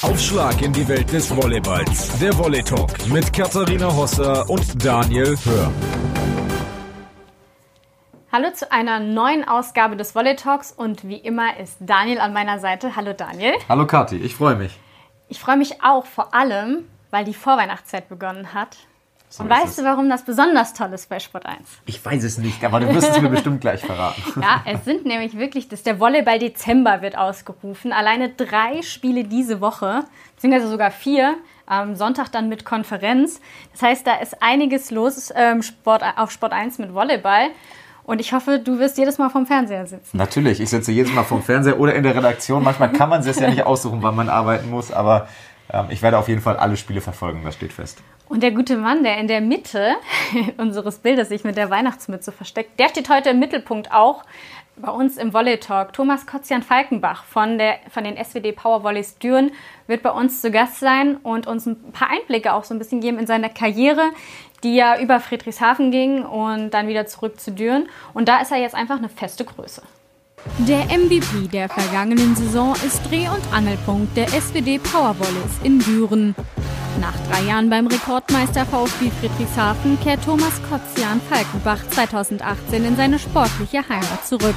Aufschlag in die Welt des Volleyballs. Der Volley Talk mit Katharina Hosser und Daniel Hör. Hallo zu einer neuen Ausgabe des Volley Talks und wie immer ist Daniel an meiner Seite. Hallo Daniel. Hallo Kathi, ich freue mich. Ich freue mich auch vor allem, weil die Vorweihnachtszeit begonnen hat. So und weißt es. du, warum das besonders toll ist bei Sport 1? Ich weiß es nicht, aber du wirst es mir bestimmt gleich verraten. Ja, es sind nämlich wirklich, das, der Volleyball Dezember wird ausgerufen. Alleine drei Spiele diese Woche, beziehungsweise sogar vier. Am Sonntag dann mit Konferenz. Das heißt, da ist einiges los ähm, Sport, auf Sport 1 mit Volleyball. Und ich hoffe, du wirst jedes Mal vom Fernseher sitzen. Natürlich, ich sitze jedes Mal vom Fernseher oder in der Redaktion. Manchmal kann man es ja nicht aussuchen, wann man arbeiten muss, aber ähm, ich werde auf jeden Fall alle Spiele verfolgen, das steht fest. Und der gute Mann, der in der Mitte unseres Bildes sich mit der Weihnachtsmütze versteckt, der steht heute im Mittelpunkt auch bei uns im Volley Talk. Thomas Kotzian Falkenbach von, der, von den SWD Power Volleys Düren wird bei uns zu Gast sein und uns ein paar Einblicke auch so ein bisschen geben in seine Karriere, die ja über Friedrichshafen ging und dann wieder zurück zu Düren. Und da ist er jetzt einfach eine feste Größe. Der MVP der vergangenen Saison ist Dreh- und Angelpunkt der SWD Powervolleys in Düren. Nach drei Jahren beim Rekordmeister VfB Friedrichshafen kehrt Thomas Kotzian Falkenbach 2018 in seine sportliche Heimat zurück.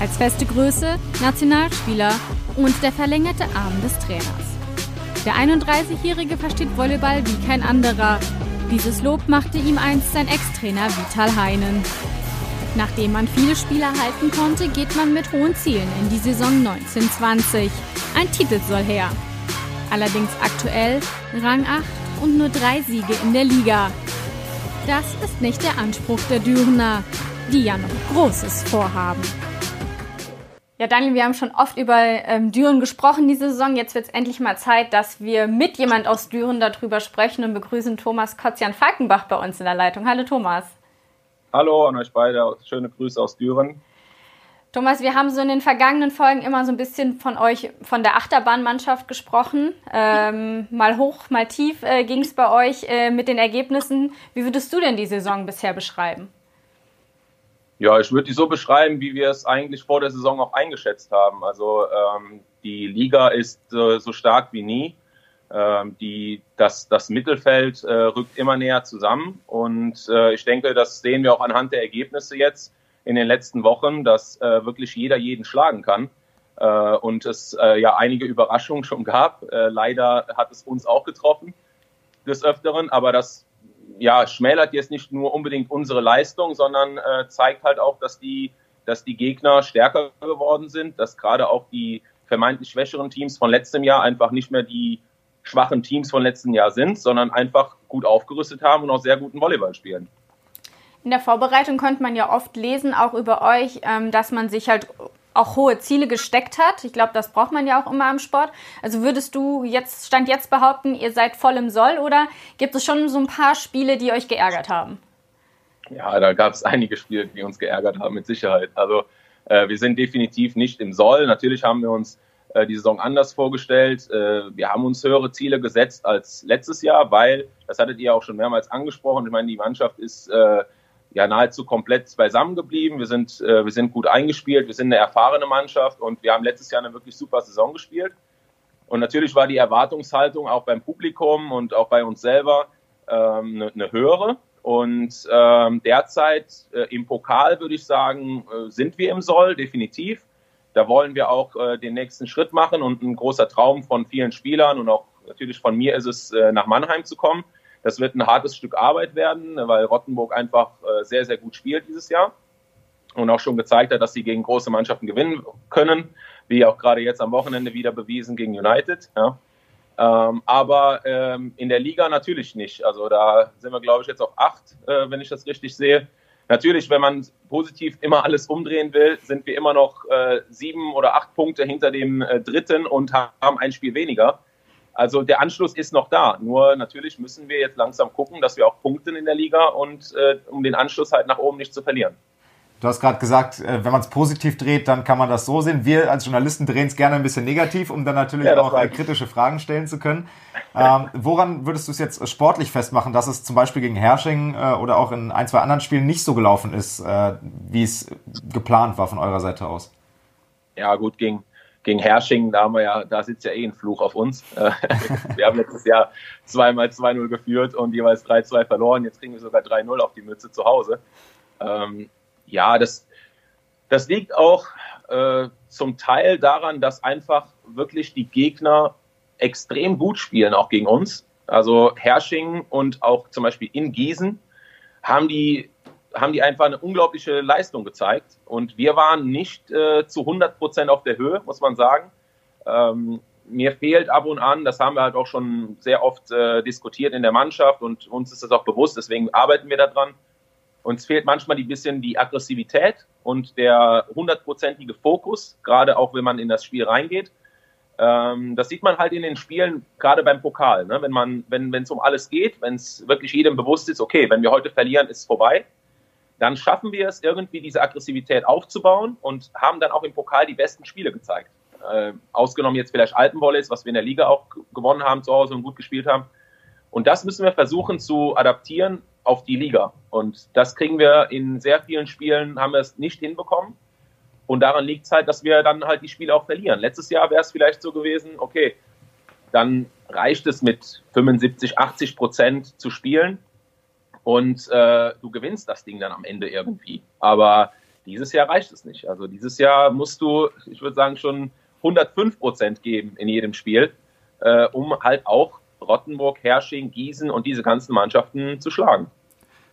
Als feste Größe, Nationalspieler und der verlängerte Arm des Trainers. Der 31-Jährige versteht Volleyball wie kein anderer. Dieses Lob machte ihm einst sein Ex-Trainer Vital Heinen. Nachdem man viele Spieler halten konnte, geht man mit hohen Zielen in die Saison 1920. Ein Titel soll her. Allerdings aktuell Rang 8 und nur drei Siege in der Liga. Das ist nicht der Anspruch der Dürener, die ja noch Großes vorhaben. Ja, Daniel, wir haben schon oft über ähm, Düren gesprochen diese Saison. Jetzt wird es endlich mal Zeit, dass wir mit jemand aus Düren darüber sprechen und begrüßen Thomas Kotzian Falkenbach bei uns in der Leitung. Hallo Thomas. Hallo an euch beide. Schöne Grüße aus Düren. Thomas, wir haben so in den vergangenen Folgen immer so ein bisschen von euch, von der Achterbahnmannschaft gesprochen. Ähm, mal hoch, mal tief äh, ging es bei euch äh, mit den Ergebnissen. Wie würdest du denn die Saison bisher beschreiben? Ja, ich würde die so beschreiben, wie wir es eigentlich vor der Saison auch eingeschätzt haben. Also ähm, die Liga ist äh, so stark wie nie. Ähm, die, das, das Mittelfeld äh, rückt immer näher zusammen und äh, ich denke, das sehen wir auch anhand der Ergebnisse jetzt in den letzten Wochen, dass äh, wirklich jeder jeden schlagen kann äh, und es äh, ja einige Überraschungen schon gab. Äh, leider hat es uns auch getroffen des Öfteren, aber das ja, schmälert jetzt nicht nur unbedingt unsere Leistung, sondern äh, zeigt halt auch, dass die, dass die Gegner stärker geworden sind, dass gerade auch die vermeintlich schwächeren Teams von letztem Jahr einfach nicht mehr die schwachen Teams von letzten Jahr sind, sondern einfach gut aufgerüstet haben und auch sehr guten Volleyball spielen. In der Vorbereitung konnte man ja oft lesen, auch über euch, ähm, dass man sich halt auch hohe Ziele gesteckt hat. Ich glaube, das braucht man ja auch immer im Sport. Also würdest du jetzt, Stand jetzt behaupten, ihr seid voll im Soll oder gibt es schon so ein paar Spiele, die euch geärgert haben? Ja, da gab es einige Spiele, die uns geärgert haben, mit Sicherheit. Also äh, wir sind definitiv nicht im Soll. Natürlich haben wir uns äh, die Saison anders vorgestellt. Äh, wir haben uns höhere Ziele gesetzt als letztes Jahr, weil, das hattet ihr auch schon mehrmals angesprochen, ich meine, die Mannschaft ist äh, ja nahezu komplett beisammen geblieben. Wir sind, äh, wir sind gut eingespielt, wir sind eine erfahrene Mannschaft und wir haben letztes Jahr eine wirklich super Saison gespielt. Und natürlich war die Erwartungshaltung auch beim Publikum und auch bei uns selber ähm, eine, eine höhere. Und ähm, derzeit äh, im Pokal würde ich sagen, äh, sind wir im Soll, definitiv. Da wollen wir auch äh, den nächsten Schritt machen und ein großer Traum von vielen Spielern und auch natürlich von mir ist es, äh, nach Mannheim zu kommen. Das wird ein hartes Stück Arbeit werden, weil Rottenburg einfach äh, sehr, sehr gut spielt dieses Jahr und auch schon gezeigt hat, dass sie gegen große Mannschaften gewinnen können, wie auch gerade jetzt am Wochenende wieder bewiesen gegen United. Ja. Ähm, aber ähm, in der Liga natürlich nicht. Also da sind wir, glaube ich, jetzt auf acht, äh, wenn ich das richtig sehe. Natürlich, wenn man positiv immer alles umdrehen will, sind wir immer noch äh, sieben oder acht Punkte hinter dem äh, dritten und haben ein Spiel weniger. Also der Anschluss ist noch da. Nur natürlich müssen wir jetzt langsam gucken, dass wir auch punkten in der Liga und äh, um den Anschluss halt nach oben nicht zu verlieren. Du hast gerade gesagt, äh, wenn man es positiv dreht, dann kann man das so sehen. Wir als Journalisten drehen es gerne ein bisschen negativ, um dann natürlich ja, auch äh, kritische Fragen stellen zu können. Ähm, woran würdest du es jetzt sportlich festmachen, dass es zum Beispiel gegen Hersching äh, oder auch in ein, zwei anderen Spielen nicht so gelaufen ist, äh, wie es geplant war von eurer Seite aus? Ja, gut, gegen, gegen Hersching, da haben wir ja, da sitzt ja eh ein Fluch auf uns. Äh, wir haben letztes Jahr zweimal 2-0 geführt und jeweils 3-2 verloren. Jetzt kriegen wir sogar 3-0 auf die Mütze zu Hause. Ähm, ja, das, das liegt auch äh, zum Teil daran, dass einfach wirklich die Gegner extrem gut spielen, auch gegen uns. Also Hersching und auch zum Beispiel in Gießen haben die, haben die einfach eine unglaubliche Leistung gezeigt. Und wir waren nicht äh, zu 100 Prozent auf der Höhe, muss man sagen. Ähm, mir fehlt ab und an, das haben wir halt auch schon sehr oft äh, diskutiert in der Mannschaft und uns ist das auch bewusst, deswegen arbeiten wir daran. Uns fehlt manchmal ein bisschen die Aggressivität und der hundertprozentige Fokus, gerade auch wenn man in das Spiel reingeht. Ähm, das sieht man halt in den Spielen, gerade beim Pokal. Ne? Wenn man, wenn es um alles geht, wenn es wirklich jedem bewusst ist, okay, wenn wir heute verlieren, ist es vorbei, dann schaffen wir es irgendwie, diese Aggressivität aufzubauen und haben dann auch im Pokal die besten Spiele gezeigt. Äh, ausgenommen jetzt vielleicht Alpenvolleys, was wir in der Liga auch gewonnen haben zu Hause und gut gespielt haben. Und das müssen wir versuchen zu adaptieren auf die Liga. Und das kriegen wir in sehr vielen Spielen, haben wir es nicht hinbekommen. Und daran liegt es halt, dass wir dann halt die Spiele auch verlieren. Letztes Jahr wäre es vielleicht so gewesen, okay, dann reicht es mit 75, 80 Prozent zu spielen und äh, du gewinnst das Ding dann am Ende irgendwie. Aber dieses Jahr reicht es nicht. Also dieses Jahr musst du, ich würde sagen, schon 105 Prozent geben in jedem Spiel, äh, um halt auch Rottenburg, Hersching, Gießen und diese ganzen Mannschaften zu schlagen.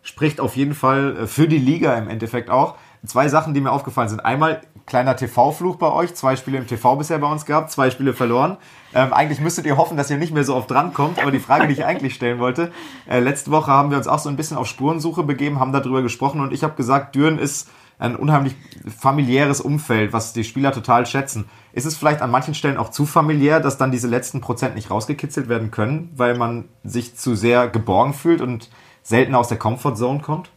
Spricht auf jeden Fall äh, für die Liga im Endeffekt auch. Zwei Sachen, die mir aufgefallen sind. Einmal kleiner TV-Fluch bei euch. Zwei Spiele im TV bisher bei uns gehabt, zwei Spiele verloren. Ähm, eigentlich müsstet ihr hoffen, dass ihr nicht mehr so oft drankommt. Aber die Frage, die ich eigentlich stellen wollte, äh, letzte Woche haben wir uns auch so ein bisschen auf Spurensuche begeben, haben darüber gesprochen und ich habe gesagt, Düren ist ein unheimlich familiäres Umfeld, was die Spieler total schätzen. Ist es vielleicht an manchen Stellen auch zu familiär, dass dann diese letzten Prozent nicht rausgekitzelt werden können, weil man sich zu sehr geborgen fühlt und selten aus der Comfortzone kommt?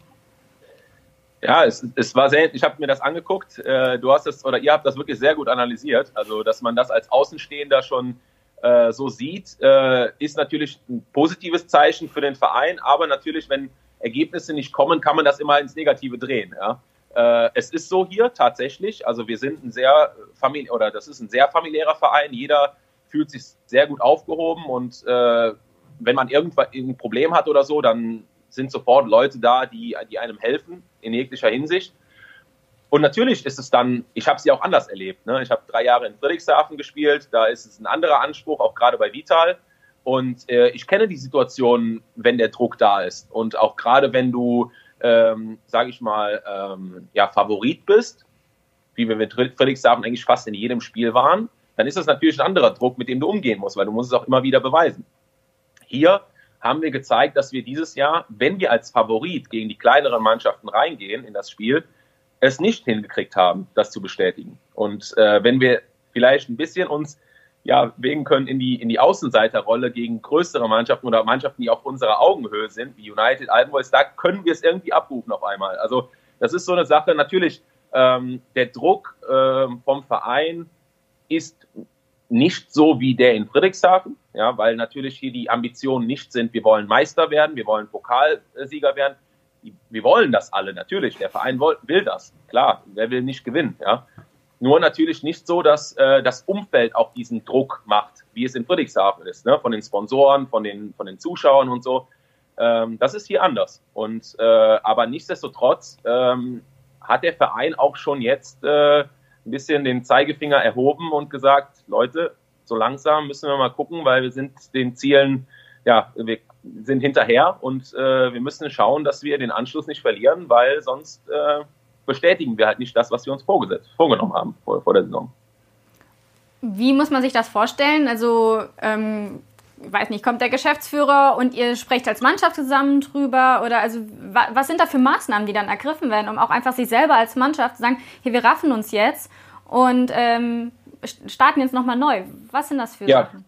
Ja, es, es war sehr, ich habe mir das angeguckt. Äh, du hast es oder ihr habt das wirklich sehr gut analysiert. Also, dass man das als Außenstehender schon äh, so sieht, äh, ist natürlich ein positives Zeichen für den Verein. Aber natürlich, wenn Ergebnisse nicht kommen, kann man das immer ins Negative drehen. Ja? Äh, es ist so hier tatsächlich. Also wir sind ein sehr famili oder das ist ein sehr familiärer Verein. Jeder fühlt sich sehr gut aufgehoben und äh, wenn man irgendwann ein Problem hat oder so, dann sind sofort Leute da, die, die einem helfen in jeglicher Hinsicht. Und natürlich ist es dann, ich habe sie auch anders erlebt. Ne? Ich habe drei Jahre in Friedrichshafen gespielt, da ist es ein anderer Anspruch, auch gerade bei Vital. Und äh, ich kenne die Situation, wenn der Druck da ist. Und auch gerade wenn du ähm, sage ich mal, ähm, ja, Favorit bist, wie wir mit Friedrichshafen eigentlich fast in jedem Spiel waren, dann ist das natürlich ein anderer Druck, mit dem du umgehen musst, weil du musst es auch immer wieder beweisen. Hier haben wir gezeigt, dass wir dieses Jahr, wenn wir als Favorit gegen die kleineren Mannschaften reingehen in das Spiel, es nicht hingekriegt haben, das zu bestätigen. Und äh, wenn wir vielleicht ein bisschen uns ja, wägen können in die, in die Außenseiterrolle gegen größere Mannschaften oder Mannschaften, die auf unserer Augenhöhe sind, wie United, Altenboys, da können wir es irgendwie abrufen auf einmal. Also das ist so eine Sache, natürlich, ähm, der Druck ähm, vom Verein ist nicht so wie der in Friedrichshafen, ja, weil natürlich hier die Ambitionen nicht sind, wir wollen Meister werden, wir wollen Pokalsieger werden. Wir wollen das alle, natürlich. Der Verein will das. Klar, wer will nicht gewinnen, ja. Nur natürlich nicht so, dass äh, das Umfeld auch diesen Druck macht, wie es in Friedrichshafen ist, ne? von den Sponsoren, von den, von den Zuschauern und so. Ähm, das ist hier anders. Und äh, aber nichtsdestotrotz ähm, hat der Verein auch schon jetzt äh, ein bisschen den Zeigefinger erhoben und gesagt, Leute, so langsam müssen wir mal gucken, weil wir sind den Zielen, ja, wir sind hinterher und äh, wir müssen schauen, dass wir den Anschluss nicht verlieren, weil sonst äh, bestätigen wir halt nicht das, was wir uns vorgesetzt, vorgenommen haben vor, vor der Saison. Wie muss man sich das vorstellen? Also, ähm, weiß nicht, kommt der Geschäftsführer und ihr sprecht als Mannschaft zusammen drüber? Oder also, wa was sind da für Maßnahmen, die dann ergriffen werden, um auch einfach sich selber als Mannschaft zu sagen, hier, wir raffen uns jetzt und ähm, starten jetzt nochmal neu? Was sind das für ja. Sachen?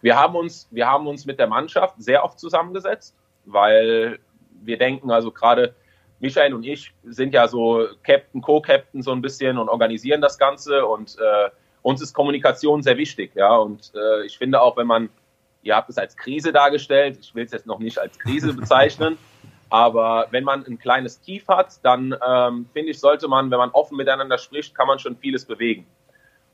Wir haben, uns, wir haben uns mit der Mannschaft sehr oft zusammengesetzt, weil wir denken, also gerade Michael und ich sind ja so Captain, Co-Captain so ein bisschen und organisieren das Ganze und äh, uns ist Kommunikation sehr wichtig, ja. Und äh, ich finde auch, wenn man, ihr habt es als Krise dargestellt, ich will es jetzt noch nicht als Krise bezeichnen, aber wenn man ein kleines Tief hat, dann ähm, finde ich, sollte man, wenn man offen miteinander spricht, kann man schon vieles bewegen.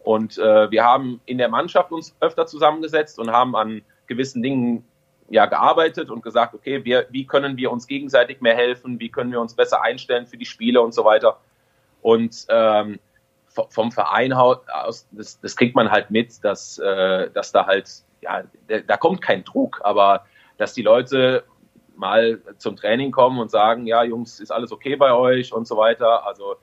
Und äh, wir haben in der Mannschaft uns öfter zusammengesetzt und haben an gewissen Dingen ja gearbeitet und gesagt, okay, wir, wie können wir uns gegenseitig mehr helfen, wie können wir uns besser einstellen für die Spiele und so weiter. Und ähm, vom Verein aus, das, das kriegt man halt mit, dass, äh, dass da halt, ja, da kommt kein Druck, aber dass die Leute mal zum Training kommen und sagen, ja, Jungs, ist alles okay bei euch und so weiter. Also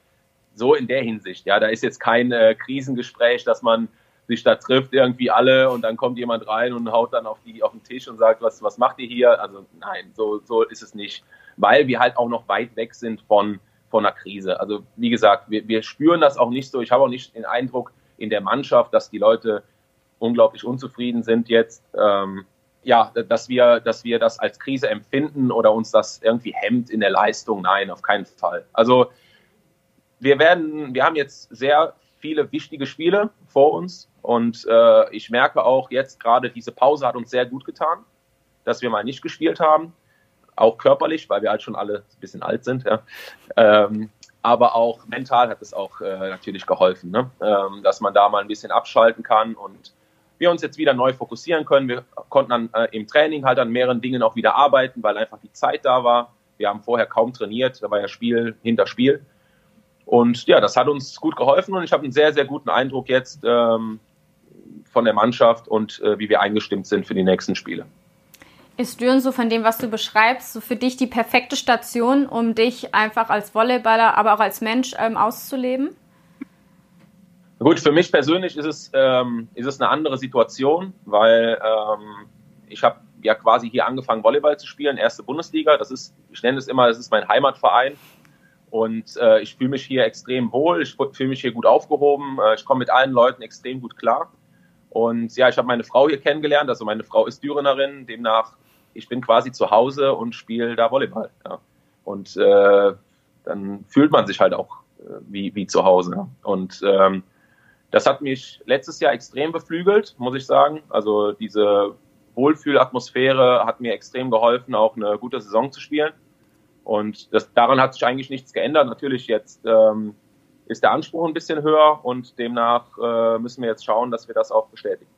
so in der Hinsicht, ja, da ist jetzt kein äh, Krisengespräch, dass man sich da trifft, irgendwie alle und dann kommt jemand rein und haut dann auf, die, auf den Tisch und sagt, was, was macht ihr hier? Also nein, so, so ist es nicht, weil wir halt auch noch weit weg sind von, von einer Krise. Also wie gesagt, wir, wir spüren das auch nicht so. Ich habe auch nicht den Eindruck in der Mannschaft, dass die Leute unglaublich unzufrieden sind jetzt. Ähm, ja, dass wir, dass wir das als Krise empfinden oder uns das irgendwie hemmt in der Leistung. Nein, auf keinen Fall. Also wir werden, wir haben jetzt sehr viele wichtige Spiele vor uns und äh, ich merke auch jetzt gerade diese Pause hat uns sehr gut getan, dass wir mal nicht gespielt haben auch körperlich, weil wir halt schon alle ein bisschen alt sind, ja. Ähm, aber auch mental hat es auch äh, natürlich geholfen, ne? ähm, dass man da mal ein bisschen abschalten kann und wir uns jetzt wieder neu fokussieren können. Wir konnten dann äh, im Training halt an mehreren Dingen auch wieder arbeiten, weil einfach die Zeit da war. Wir haben vorher kaum trainiert, da war ja Spiel hinter Spiel. Und ja, das hat uns gut geholfen und ich habe einen sehr, sehr guten Eindruck jetzt ähm, von der Mannschaft und äh, wie wir eingestimmt sind für die nächsten Spiele. Ist Düren so von dem, was du beschreibst, so für dich die perfekte Station, um dich einfach als Volleyballer, aber auch als Mensch ähm, auszuleben? Gut, für mich persönlich ist es, ähm, ist es eine andere Situation, weil ähm, ich habe ja quasi hier angefangen, Volleyball zu spielen, erste Bundesliga. Das ist, ich nenne es immer, das ist mein Heimatverein. Und äh, ich fühle mich hier extrem wohl, ich fühle mich hier gut aufgehoben, äh, ich komme mit allen Leuten extrem gut klar. Und ja, ich habe meine Frau hier kennengelernt, also meine Frau ist Dürenerin, demnach ich bin quasi zu Hause und spiele da Volleyball. Ja. Und äh, dann fühlt man sich halt auch äh, wie, wie zu Hause. Und ähm, das hat mich letztes Jahr extrem beflügelt, muss ich sagen. Also diese Wohlfühlatmosphäre hat mir extrem geholfen, auch eine gute Saison zu spielen. Und das, daran hat sich eigentlich nichts geändert. Natürlich jetzt ähm, ist der Anspruch ein bisschen höher und demnach äh, müssen wir jetzt schauen, dass wir das auch bestätigen.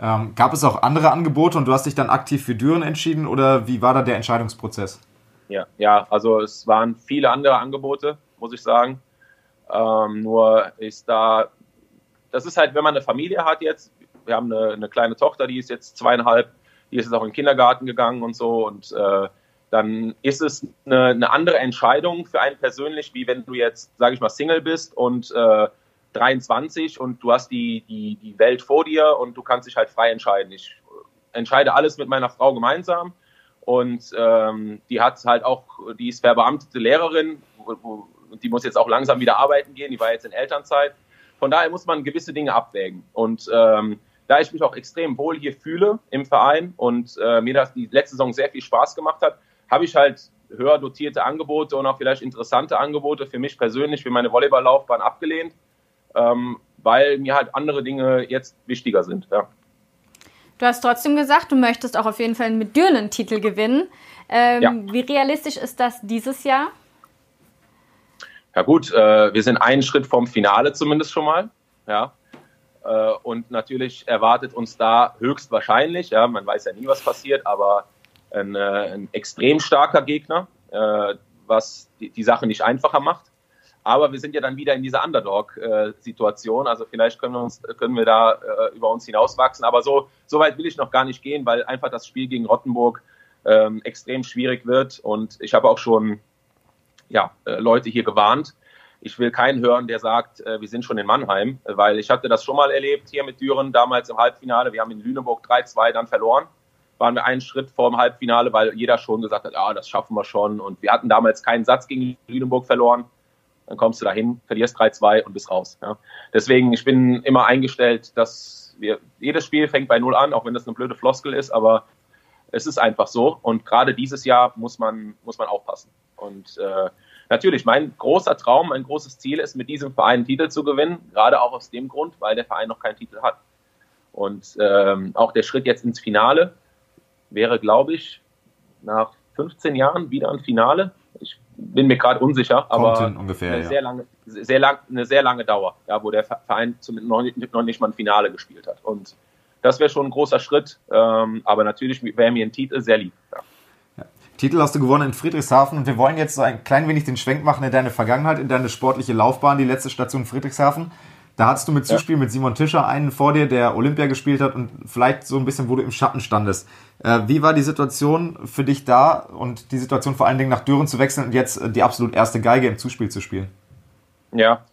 Ähm, gab es auch andere Angebote und du hast dich dann aktiv für Düren entschieden oder wie war da der Entscheidungsprozess? Ja, ja, also es waren viele andere Angebote, muss ich sagen. Ähm, nur ist da, das ist halt, wenn man eine Familie hat jetzt, wir haben eine, eine, kleine Tochter, die ist jetzt zweieinhalb, die ist jetzt auch in den Kindergarten gegangen und so und äh, dann ist es eine, eine, andere Entscheidung für einen persönlich, wie wenn du jetzt, sage ich mal, Single bist und äh, 23 und du hast die, die, die Welt vor dir und du kannst dich halt frei entscheiden. Ich entscheide alles mit meiner Frau gemeinsam und ähm, die hat halt auch, die ist verbeamtete Lehrerin und die muss jetzt auch langsam wieder arbeiten gehen, die war jetzt in Elternzeit. Von daher muss man gewisse Dinge abwägen und ähm, da ich mich auch extrem wohl hier fühle im Verein und äh, mir das die letzte Saison sehr viel Spaß gemacht hat, habe ich halt höher dotierte Angebote und auch vielleicht interessante Angebote für mich persönlich, für meine Volleyballlaufbahn abgelehnt ähm, weil mir halt andere Dinge jetzt wichtiger sind. Ja. Du hast trotzdem gesagt, du möchtest auch auf jeden Fall einen Titel gewinnen. Ähm, ja. Wie realistisch ist das dieses Jahr? Ja gut, äh, wir sind einen Schritt vom Finale zumindest schon mal. Ja. Äh, und natürlich erwartet uns da höchstwahrscheinlich, ja, man weiß ja nie, was passiert, aber ein, äh, ein extrem starker Gegner, äh, was die, die Sache nicht einfacher macht. Aber wir sind ja dann wieder in dieser Underdog-Situation. Also vielleicht können wir, uns, können wir da äh, über uns hinauswachsen. Aber so, so weit will ich noch gar nicht gehen, weil einfach das Spiel gegen Rottenburg ähm, extrem schwierig wird. Und ich habe auch schon ja, äh, Leute hier gewarnt. Ich will keinen hören, der sagt, äh, wir sind schon in Mannheim, weil ich hatte das schon mal erlebt hier mit Düren, damals im Halbfinale. Wir haben in Lüneburg 3-2 dann verloren. Waren wir einen Schritt vor dem Halbfinale, weil jeder schon gesagt hat, ja, das schaffen wir schon. Und wir hatten damals keinen Satz gegen Lüneburg verloren dann kommst du dahin, verlierst 3-2 und bist raus. Ja. Deswegen, ich bin immer eingestellt, dass wir, jedes Spiel fängt bei Null an, auch wenn das eine blöde Floskel ist, aber es ist einfach so. Und gerade dieses Jahr muss man, muss man aufpassen. Und äh, natürlich, mein großer Traum, mein großes Ziel ist, mit diesem Verein einen Titel zu gewinnen, gerade auch aus dem Grund, weil der Verein noch keinen Titel hat. Und ähm, auch der Schritt jetzt ins Finale wäre, glaube ich, nach 15 Jahren wieder ein Finale. Ich bin mir gerade unsicher, aber ungefähr, eine, ja. sehr lange, sehr lang, eine sehr lange Dauer, ja, wo der Verein zumindest noch nicht, noch nicht mal ein Finale gespielt hat. Und das wäre schon ein großer Schritt, ähm, aber natürlich wäre mir ein Titel sehr lieb. Ja. Ja. Titel hast du gewonnen in Friedrichshafen und wir wollen jetzt so ein klein wenig den Schwenk machen in deine Vergangenheit, in deine sportliche Laufbahn, die letzte Station Friedrichshafen. Da hattest du mit Zuspiel ja. mit Simon Tischer einen vor dir, der Olympia gespielt hat und vielleicht so ein bisschen, wo du im Schatten standest. Äh, wie war die Situation für dich da und die Situation vor allen Dingen nach Düren zu wechseln und jetzt die absolut erste Geige im Zuspiel zu spielen? Ja,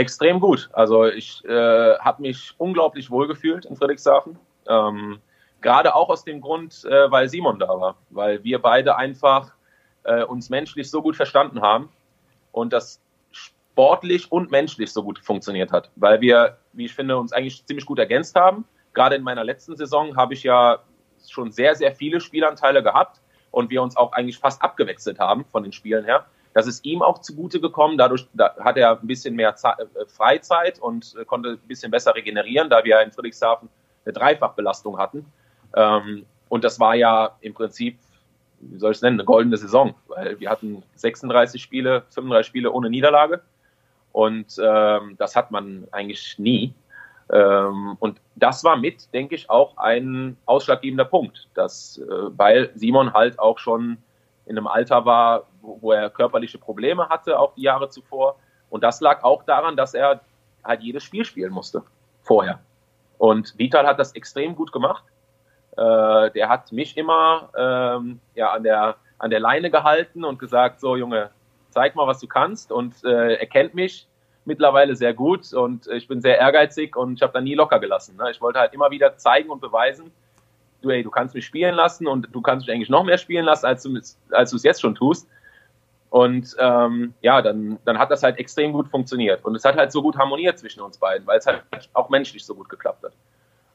extrem gut. Also ich äh, habe mich unglaublich wohl gefühlt in Friedrichshafen. Ähm, Gerade auch aus dem Grund, äh, weil Simon da war, weil wir beide einfach äh, uns menschlich so gut verstanden haben und das sportlich und menschlich so gut funktioniert hat, weil wir, wie ich finde, uns eigentlich ziemlich gut ergänzt haben. Gerade in meiner letzten Saison habe ich ja schon sehr, sehr viele Spielanteile gehabt und wir uns auch eigentlich fast abgewechselt haben von den Spielen her. Das ist ihm auch zugute gekommen. Dadurch da hat er ein bisschen mehr Zeit, äh, Freizeit und äh, konnte ein bisschen besser regenerieren, da wir in Friedrichshafen eine Dreifachbelastung hatten. Ähm, und das war ja im Prinzip, wie soll ich es nennen, eine goldene Saison, weil wir hatten 36 Spiele, 35 Spiele ohne Niederlage. Und ähm, das hat man eigentlich nie. Ähm, und das war mit, denke ich, auch ein ausschlaggebender Punkt, dass, äh, weil Simon halt auch schon in einem Alter war, wo, er körperliche Probleme hatte, auch die Jahre zuvor. Und das lag auch daran, dass er halt jedes Spiel spielen musste vorher. Und Vital hat das extrem gut gemacht. Äh, der hat mich immer ähm, ja, an, der, an der Leine gehalten und gesagt, so Junge, zeig mal, was du kannst. Und äh, er kennt mich mittlerweile sehr gut und ich bin sehr ehrgeizig und ich habe da nie locker gelassen. Ne? Ich wollte halt immer wieder zeigen und beweisen, du, ey, du kannst mich spielen lassen und du kannst mich eigentlich noch mehr spielen lassen, als du als du es jetzt schon tust. Und ähm, ja, dann, dann hat das halt extrem gut funktioniert. Und es hat halt so gut harmoniert zwischen uns beiden, weil es halt auch menschlich so gut geklappt hat.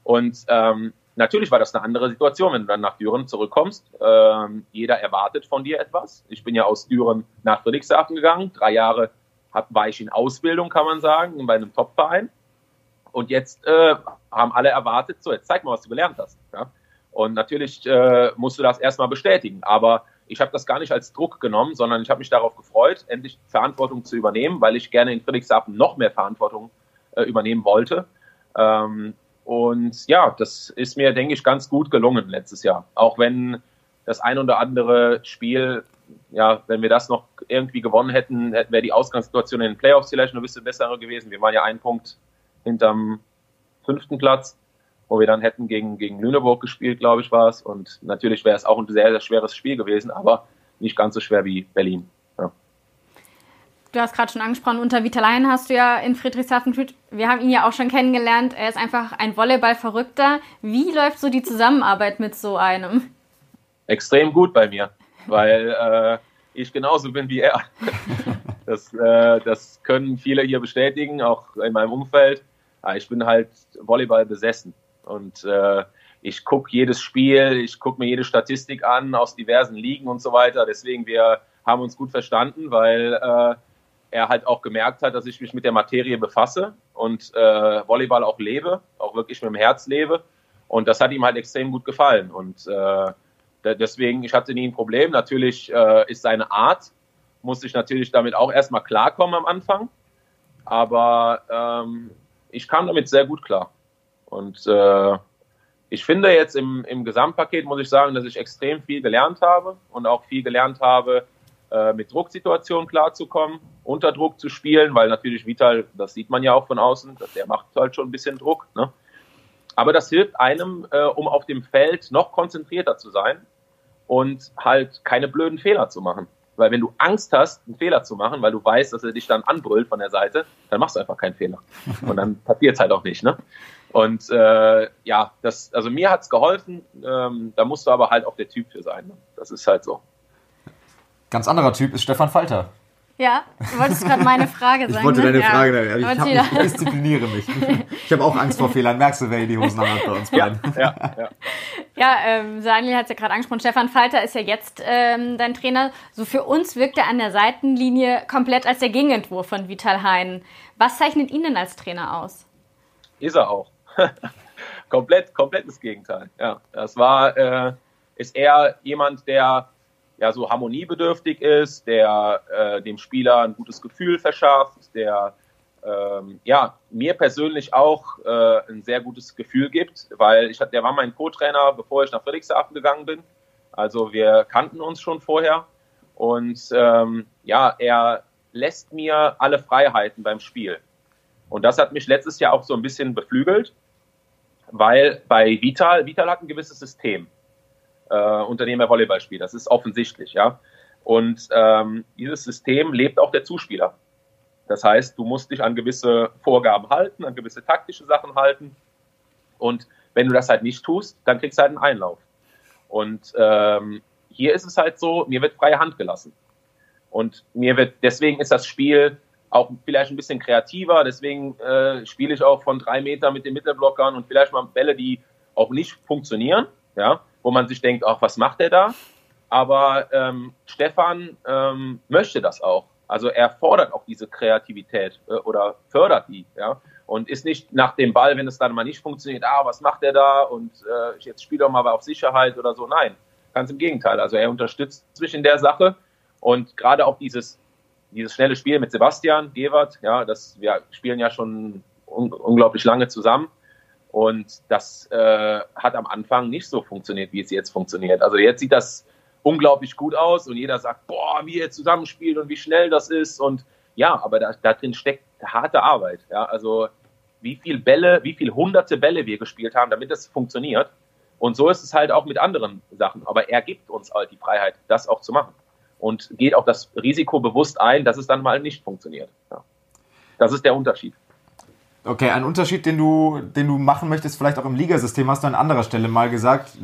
Und ähm, natürlich war das eine andere Situation, wenn du dann nach Düren zurückkommst. Ähm, jeder erwartet von dir etwas. Ich bin ja aus Düren nach Friedrichshafen gegangen, drei Jahre hab, war ich in Ausbildung, kann man sagen, bei einem Top-Verein. Und jetzt äh, haben alle erwartet, so, jetzt zeig mal, was du gelernt hast. Ja? Und natürlich äh, musst du das erstmal bestätigen. Aber ich habe das gar nicht als Druck genommen, sondern ich habe mich darauf gefreut, endlich Verantwortung zu übernehmen, weil ich gerne in Friedrichshafen noch mehr Verantwortung äh, übernehmen wollte. Ähm, und ja, das ist mir, denke ich, ganz gut gelungen letztes Jahr. Auch wenn das ein oder andere Spiel ja, wenn wir das noch irgendwie gewonnen hätten, wäre die Ausgangssituation in den Playoffs vielleicht noch ein bisschen besser gewesen. Wir waren ja einen Punkt hinterm fünften Platz, wo wir dann hätten gegen, gegen Lüneburg gespielt, glaube ich, war es. Und natürlich wäre es auch ein sehr, sehr schweres Spiel gewesen, aber nicht ganz so schwer wie Berlin. Ja. Du hast gerade schon angesprochen, unter Vitalein hast du ja in Friedrichshafen, wir haben ihn ja auch schon kennengelernt, er ist einfach ein Volleyball-Verrückter. Wie läuft so die Zusammenarbeit mit so einem? Extrem gut bei mir weil äh, ich genauso bin wie er. Das, äh, das können viele hier bestätigen, auch in meinem Umfeld. Ich bin halt Volleyball besessen und äh, ich gucke jedes Spiel, ich gucke mir jede Statistik an aus diversen Ligen und so weiter. Deswegen, wir haben uns gut verstanden, weil äh, er halt auch gemerkt hat, dass ich mich mit der Materie befasse und äh, Volleyball auch lebe, auch wirklich mit dem Herz lebe. Und das hat ihm halt extrem gut gefallen. Und äh, Deswegen, ich hatte nie ein Problem. Natürlich äh, ist seine Art, musste ich natürlich damit auch erstmal klarkommen am Anfang. Aber ähm, ich kam damit sehr gut klar. Und äh, ich finde jetzt im, im Gesamtpaket, muss ich sagen, dass ich extrem viel gelernt habe und auch viel gelernt habe, äh, mit Drucksituationen klarzukommen, unter Druck zu spielen, weil natürlich Vital, das sieht man ja auch von außen, der macht halt schon ein bisschen Druck. Ne? Aber das hilft einem, äh, um auf dem Feld noch konzentrierter zu sein und halt keine blöden Fehler zu machen. Weil wenn du Angst hast, einen Fehler zu machen, weil du weißt, dass er dich dann anbrüllt von der Seite, dann machst du einfach keinen Fehler. Und dann passiert es halt auch nicht. Ne? Und äh, ja, das, also mir hat's geholfen. Ähm, da musst du aber halt auch der Typ für sein. Ne? Das ist halt so. Ganz anderer Typ ist Stefan Falter. Ja, du wolltest gerade meine Frage sein. Ich wollte deine ne? Frage, ja. ich, hab, ich diszipliniere mich. Ich habe auch Angst vor Fehlern. Merkst du, wer die Hosen hat bei uns beiden? Ja, ja, ja. ja ähm, Daniel hat es ja gerade angesprochen. Stefan Falter ist ja jetzt ähm, dein Trainer. So für uns wirkt er an der Seitenlinie komplett als der Gegenentwurf von Vital Hein. Was zeichnet ihn denn als Trainer aus? Ist er auch. komplett, komplettes Gegenteil. Ja, das war, äh, ist eher jemand, der ja so harmoniebedürftig ist, der äh, dem Spieler ein gutes Gefühl verschafft, der ähm, ja mir persönlich auch äh, ein sehr gutes Gefühl gibt, weil ich der war mein Co-Trainer, bevor ich nach Friedrichshafen gegangen bin. Also wir kannten uns schon vorher und ähm, ja, er lässt mir alle Freiheiten beim Spiel. Und das hat mich letztes Jahr auch so ein bisschen beflügelt, weil bei Vital, Vital hat ein gewisses System äh, unter dem er Volleyball spielt. Das ist offensichtlich, ja. Und ähm, dieses System lebt auch der Zuspieler. Das heißt, du musst dich an gewisse Vorgaben halten, an gewisse taktische Sachen halten. Und wenn du das halt nicht tust, dann kriegst du halt einen Einlauf. Und ähm, hier ist es halt so, mir wird freie Hand gelassen. Und mir wird, deswegen ist das Spiel auch vielleicht ein bisschen kreativer. Deswegen äh, spiele ich auch von drei Metern mit den Mittelblockern und vielleicht mal Bälle, die auch nicht funktionieren. Ja, wo man sich denkt, ach, was macht er da? Aber ähm, Stefan ähm, möchte das auch. Also er fordert auch diese Kreativität äh, oder fördert die, ja. Und ist nicht nach dem Ball, wenn es dann mal nicht funktioniert, ah, was macht er da? Und äh, jetzt spiel doch mal auf Sicherheit oder so. Nein, ganz im Gegenteil. Also er unterstützt zwischen der Sache und gerade auch dieses, dieses schnelle Spiel mit Sebastian Gewert, ja, das wir spielen ja schon un unglaublich lange zusammen. Und das äh, hat am Anfang nicht so funktioniert, wie es jetzt funktioniert. Also jetzt sieht das unglaublich gut aus und jeder sagt, boah, wie ihr zusammenspielt und wie schnell das ist. Und ja, aber da, da drin steckt harte Arbeit. Ja, also wie viel Bälle, wie viel hunderte Bälle wir gespielt haben, damit das funktioniert. Und so ist es halt auch mit anderen Sachen. Aber er gibt uns halt die Freiheit, das auch zu machen. Und geht auch das Risiko bewusst ein, dass es dann mal nicht funktioniert. Ja. Das ist der Unterschied. Okay, ein Unterschied, den du, den du machen möchtest, vielleicht auch im Ligasystem, hast du an anderer Stelle mal gesagt.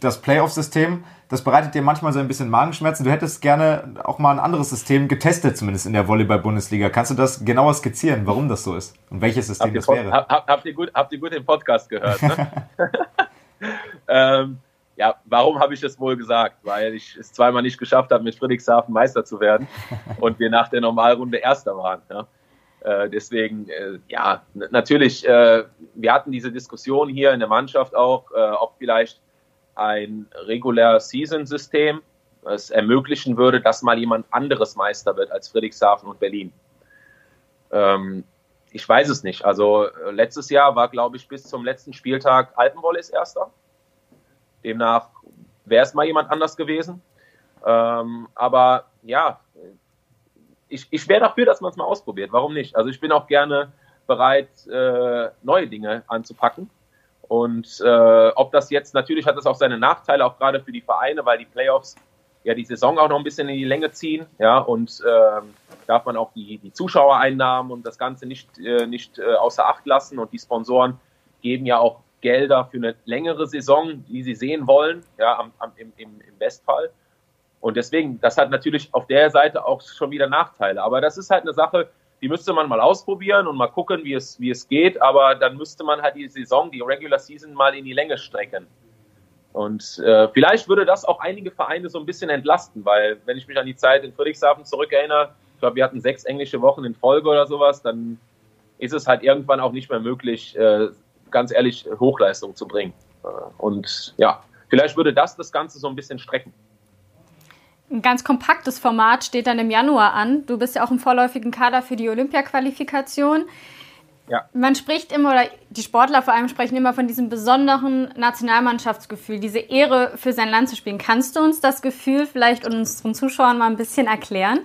Das Playoff-System, das bereitet dir manchmal so ein bisschen Magenschmerzen. Du hättest gerne auch mal ein anderes System getestet, zumindest in der Volleyball-Bundesliga. Kannst du das genauer skizzieren, warum das so ist und welches System das wäre? Hab, habt, ihr gut, habt ihr gut den Podcast gehört? Ne? ähm, ja, warum habe ich das wohl gesagt? Weil ich es zweimal nicht geschafft habe, mit Friedrichshafen Meister zu werden und wir nach der Normalrunde Erster waren. Ja? Äh, deswegen, äh, ja, natürlich, äh, wir hatten diese Diskussion hier in der Mannschaft auch, äh, ob vielleicht ein regulär Season-System es ermöglichen würde, dass mal jemand anderes Meister wird als Friedrichshafen und Berlin. Ähm, ich weiß es nicht. Also äh, letztes Jahr war, glaube ich, bis zum letzten Spieltag Alpenvolleys Erster. Demnach wäre es mal jemand anders gewesen. Ähm, aber ja, ich, ich wäre dafür, dass man es mal ausprobiert. Warum nicht? Also ich bin auch gerne bereit, äh, neue Dinge anzupacken. Und äh, ob das jetzt, natürlich hat das auch seine Nachteile, auch gerade für die Vereine, weil die Playoffs ja die Saison auch noch ein bisschen in die Länge ziehen, ja, und äh, darf man auch die, die Zuschauereinnahmen und das Ganze nicht, äh, nicht äh, außer Acht lassen. Und die Sponsoren geben ja auch Gelder für eine längere Saison, die sie sehen wollen, ja, am, am, im, im, Bestfall. Und deswegen, das hat natürlich auf der Seite auch schon wieder Nachteile. Aber das ist halt eine Sache, die müsste man mal ausprobieren und mal gucken, wie es, wie es geht. Aber dann müsste man halt die Saison, die Regular Season mal in die Länge strecken. Und äh, vielleicht würde das auch einige Vereine so ein bisschen entlasten, weil wenn ich mich an die Zeit in Friedrichshafen zurückerinnere, ich glaube, wir hatten sechs englische Wochen in Folge oder sowas, dann ist es halt irgendwann auch nicht mehr möglich, äh, ganz ehrlich, Hochleistung zu bringen. Äh, und ja, vielleicht würde das das Ganze so ein bisschen strecken. Ein ganz kompaktes Format steht dann im Januar an. Du bist ja auch im vorläufigen Kader für die Olympia-Qualifikation. Ja. Man spricht immer, oder die Sportler vor allem sprechen immer von diesem besonderen Nationalmannschaftsgefühl, diese Ehre für sein Land zu spielen. Kannst du uns das Gefühl vielleicht unseren Zuschauern mal ein bisschen erklären?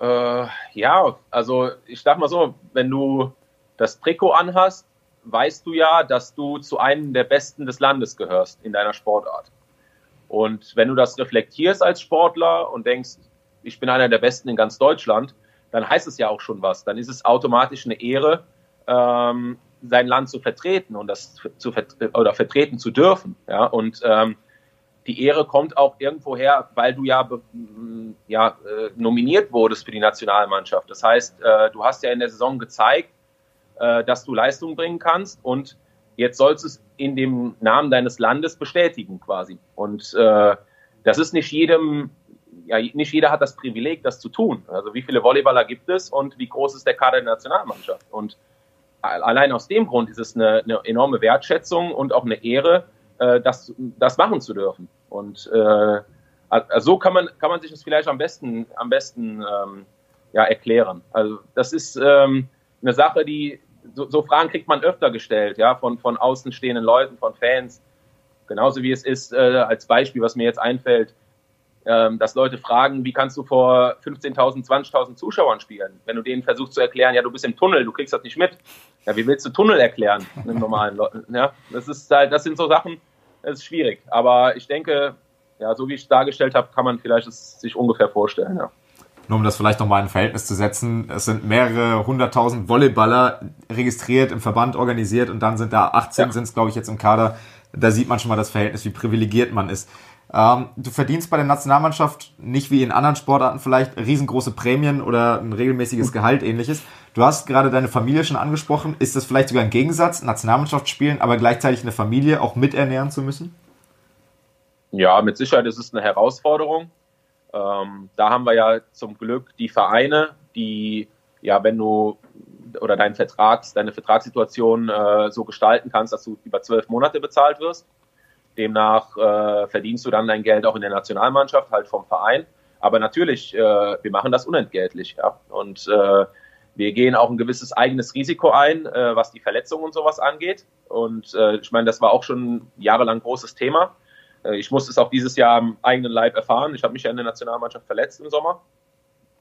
Äh, ja, also ich sag mal so, wenn du das Trikot anhast, weißt du ja, dass du zu einem der Besten des Landes gehörst in deiner Sportart. Und wenn du das reflektierst als Sportler und denkst, ich bin einer der Besten in ganz Deutschland, dann heißt es ja auch schon was. Dann ist es automatisch eine Ehre, ähm, sein Land zu vertreten und das zu oder vertreten zu dürfen. Ja, und ähm, die Ehre kommt auch irgendwo her, weil du ja, ja äh, nominiert wurdest für die Nationalmannschaft. Das heißt, äh, du hast ja in der Saison gezeigt, äh, dass du Leistung bringen kannst und jetzt sollst du es in dem Namen deines Landes bestätigen quasi. Und äh, das ist nicht jedem, ja, nicht jeder hat das Privileg, das zu tun. Also wie viele Volleyballer gibt es und wie groß ist der Kader der Nationalmannschaft? Und allein aus dem Grund ist es eine, eine enorme Wertschätzung und auch eine Ehre, äh, das, das machen zu dürfen. Und äh, so kann man, kann man sich das vielleicht am besten, am besten ähm, ja, erklären. Also das ist ähm, eine Sache, die so, so, Fragen kriegt man öfter gestellt, ja, von, von außenstehenden Leuten, von Fans. Genauso wie es ist, äh, als Beispiel, was mir jetzt einfällt, ähm, dass Leute fragen, wie kannst du vor 15.000, 20.000 Zuschauern spielen? Wenn du denen versuchst zu erklären, ja, du bist im Tunnel, du kriegst das nicht mit. Ja, wie willst du Tunnel erklären? Einem normalen Leuten, ja, das ist halt, das sind so Sachen, das ist schwierig. Aber ich denke, ja, so wie ich es dargestellt habe, kann man vielleicht es sich ungefähr vorstellen, ja. Nur um das vielleicht nochmal in Verhältnis zu setzen, es sind mehrere hunderttausend Volleyballer registriert, im Verband organisiert und dann sind da 18 ja. sind es, glaube ich, jetzt im Kader. Da sieht man schon mal das Verhältnis, wie privilegiert man ist. Ähm, du verdienst bei der Nationalmannschaft nicht wie in anderen Sportarten vielleicht riesengroße Prämien oder ein regelmäßiges Gehalt ähnliches. Du hast gerade deine Familie schon angesprochen. Ist das vielleicht sogar ein Gegensatz, Nationalmannschaft spielen, aber gleichzeitig eine Familie auch miternähren zu müssen? Ja, mit Sicherheit ist es eine Herausforderung. Ähm, da haben wir ja zum Glück die Vereine, die, ja, wenn du oder deinen Vertrags, deine Vertragssituation äh, so gestalten kannst, dass du über zwölf Monate bezahlt wirst. Demnach äh, verdienst du dann dein Geld auch in der Nationalmannschaft, halt vom Verein. Aber natürlich, äh, wir machen das unentgeltlich. Ja? Und äh, wir gehen auch ein gewisses eigenes Risiko ein, äh, was die Verletzungen und sowas angeht. Und äh, ich meine, das war auch schon jahrelang großes Thema. Äh, ich musste es auch dieses Jahr am eigenen Leib erfahren. Ich habe mich ja in der Nationalmannschaft verletzt im Sommer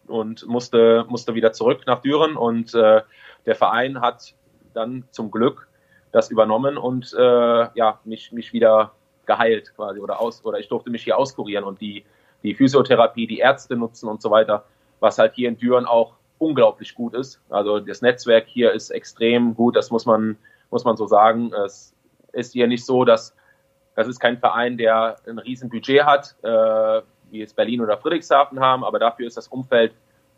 und musste, musste wieder zurück nach Düren. Und äh, der Verein hat dann zum Glück das übernommen und äh, ja, mich, mich wieder geheilt quasi oder aus oder ich durfte mich hier auskurieren und die, die Physiotherapie, die Ärzte nutzen und so weiter, was halt hier in Düren auch unglaublich gut ist. Also das Netzwerk hier ist extrem gut, das muss man, muss man so sagen. Es ist hier nicht so, dass das ist kein Verein, der ein riesen Budget hat, äh, wie es Berlin oder Friedrichshafen haben, aber dafür ist das Umfeld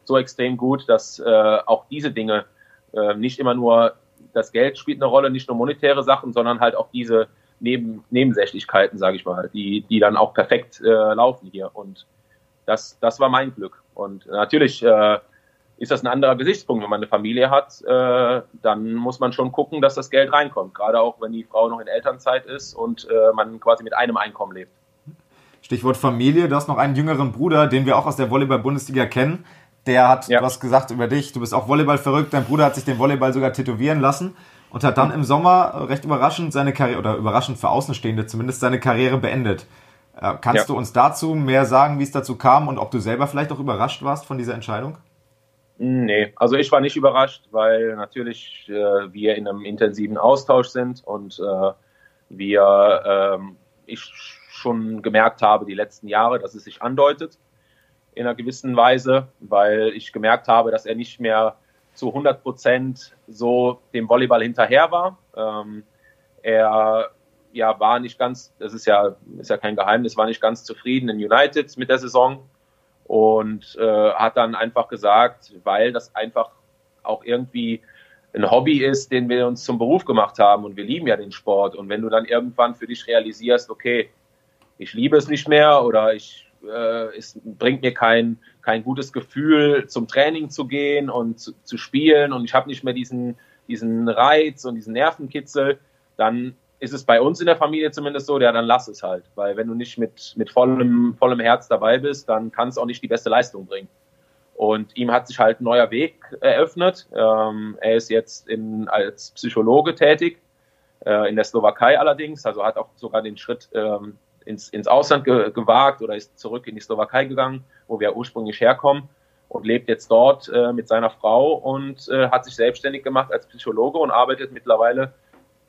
so extrem gut, dass äh, auch diese Dinge äh, nicht immer nur das Geld spielt eine Rolle, nicht nur monetäre Sachen, sondern halt auch diese Neben Nebensächlichkeiten, sage ich mal, die, die dann auch perfekt äh, laufen hier. Und das, das war mein Glück. Und natürlich äh, ist das ein anderer Gesichtspunkt. Wenn man eine Familie hat, äh, dann muss man schon gucken, dass das Geld reinkommt. Gerade auch, wenn die Frau noch in Elternzeit ist und äh, man quasi mit einem Einkommen lebt. Stichwort Familie. Du hast noch einen jüngeren Bruder, den wir auch aus der Volleyball-Bundesliga kennen. Der hat ja. was gesagt über dich. Du bist auch Volleyball verrückt. Dein Bruder hat sich den Volleyball sogar tätowieren lassen und hat dann im Sommer recht überraschend seine Karriere, oder überraschend für Außenstehende zumindest, seine Karriere beendet. Äh, kannst ja. du uns dazu mehr sagen, wie es dazu kam und ob du selber vielleicht auch überrascht warst von dieser Entscheidung? Nee, also ich war nicht überrascht, weil natürlich äh, wir in einem intensiven Austausch sind und äh, wir, ähm, ich schon gemerkt habe die letzten Jahre, dass es sich andeutet in einer gewissen Weise, weil ich gemerkt habe, dass er nicht mehr zu 100 Prozent so dem Volleyball hinterher war. Ähm, er ja, war nicht ganz, das ist ja, ist ja kein Geheimnis, war nicht ganz zufrieden in United mit der Saison und äh, hat dann einfach gesagt, weil das einfach auch irgendwie ein Hobby ist, den wir uns zum Beruf gemacht haben und wir lieben ja den Sport. Und wenn du dann irgendwann für dich realisierst, okay, ich liebe es nicht mehr oder ich äh, es bringt mir kein kein gutes Gefühl zum Training zu gehen und zu, zu spielen und ich habe nicht mehr diesen diesen Reiz und diesen Nervenkitzel, dann ist es bei uns in der Familie zumindest so, ja, dann lass es halt. Weil wenn du nicht mit, mit vollem, vollem Herz dabei bist, dann kann es auch nicht die beste Leistung bringen. Und ihm hat sich halt ein neuer Weg eröffnet. Ähm, er ist jetzt in, als Psychologe tätig, äh, in der Slowakei allerdings, also hat auch sogar den Schritt ähm, ins, ins Ausland ge gewagt oder ist zurück in die Slowakei gegangen, wo wir ursprünglich herkommen und lebt jetzt dort äh, mit seiner Frau und äh, hat sich selbstständig gemacht als Psychologe und arbeitet mittlerweile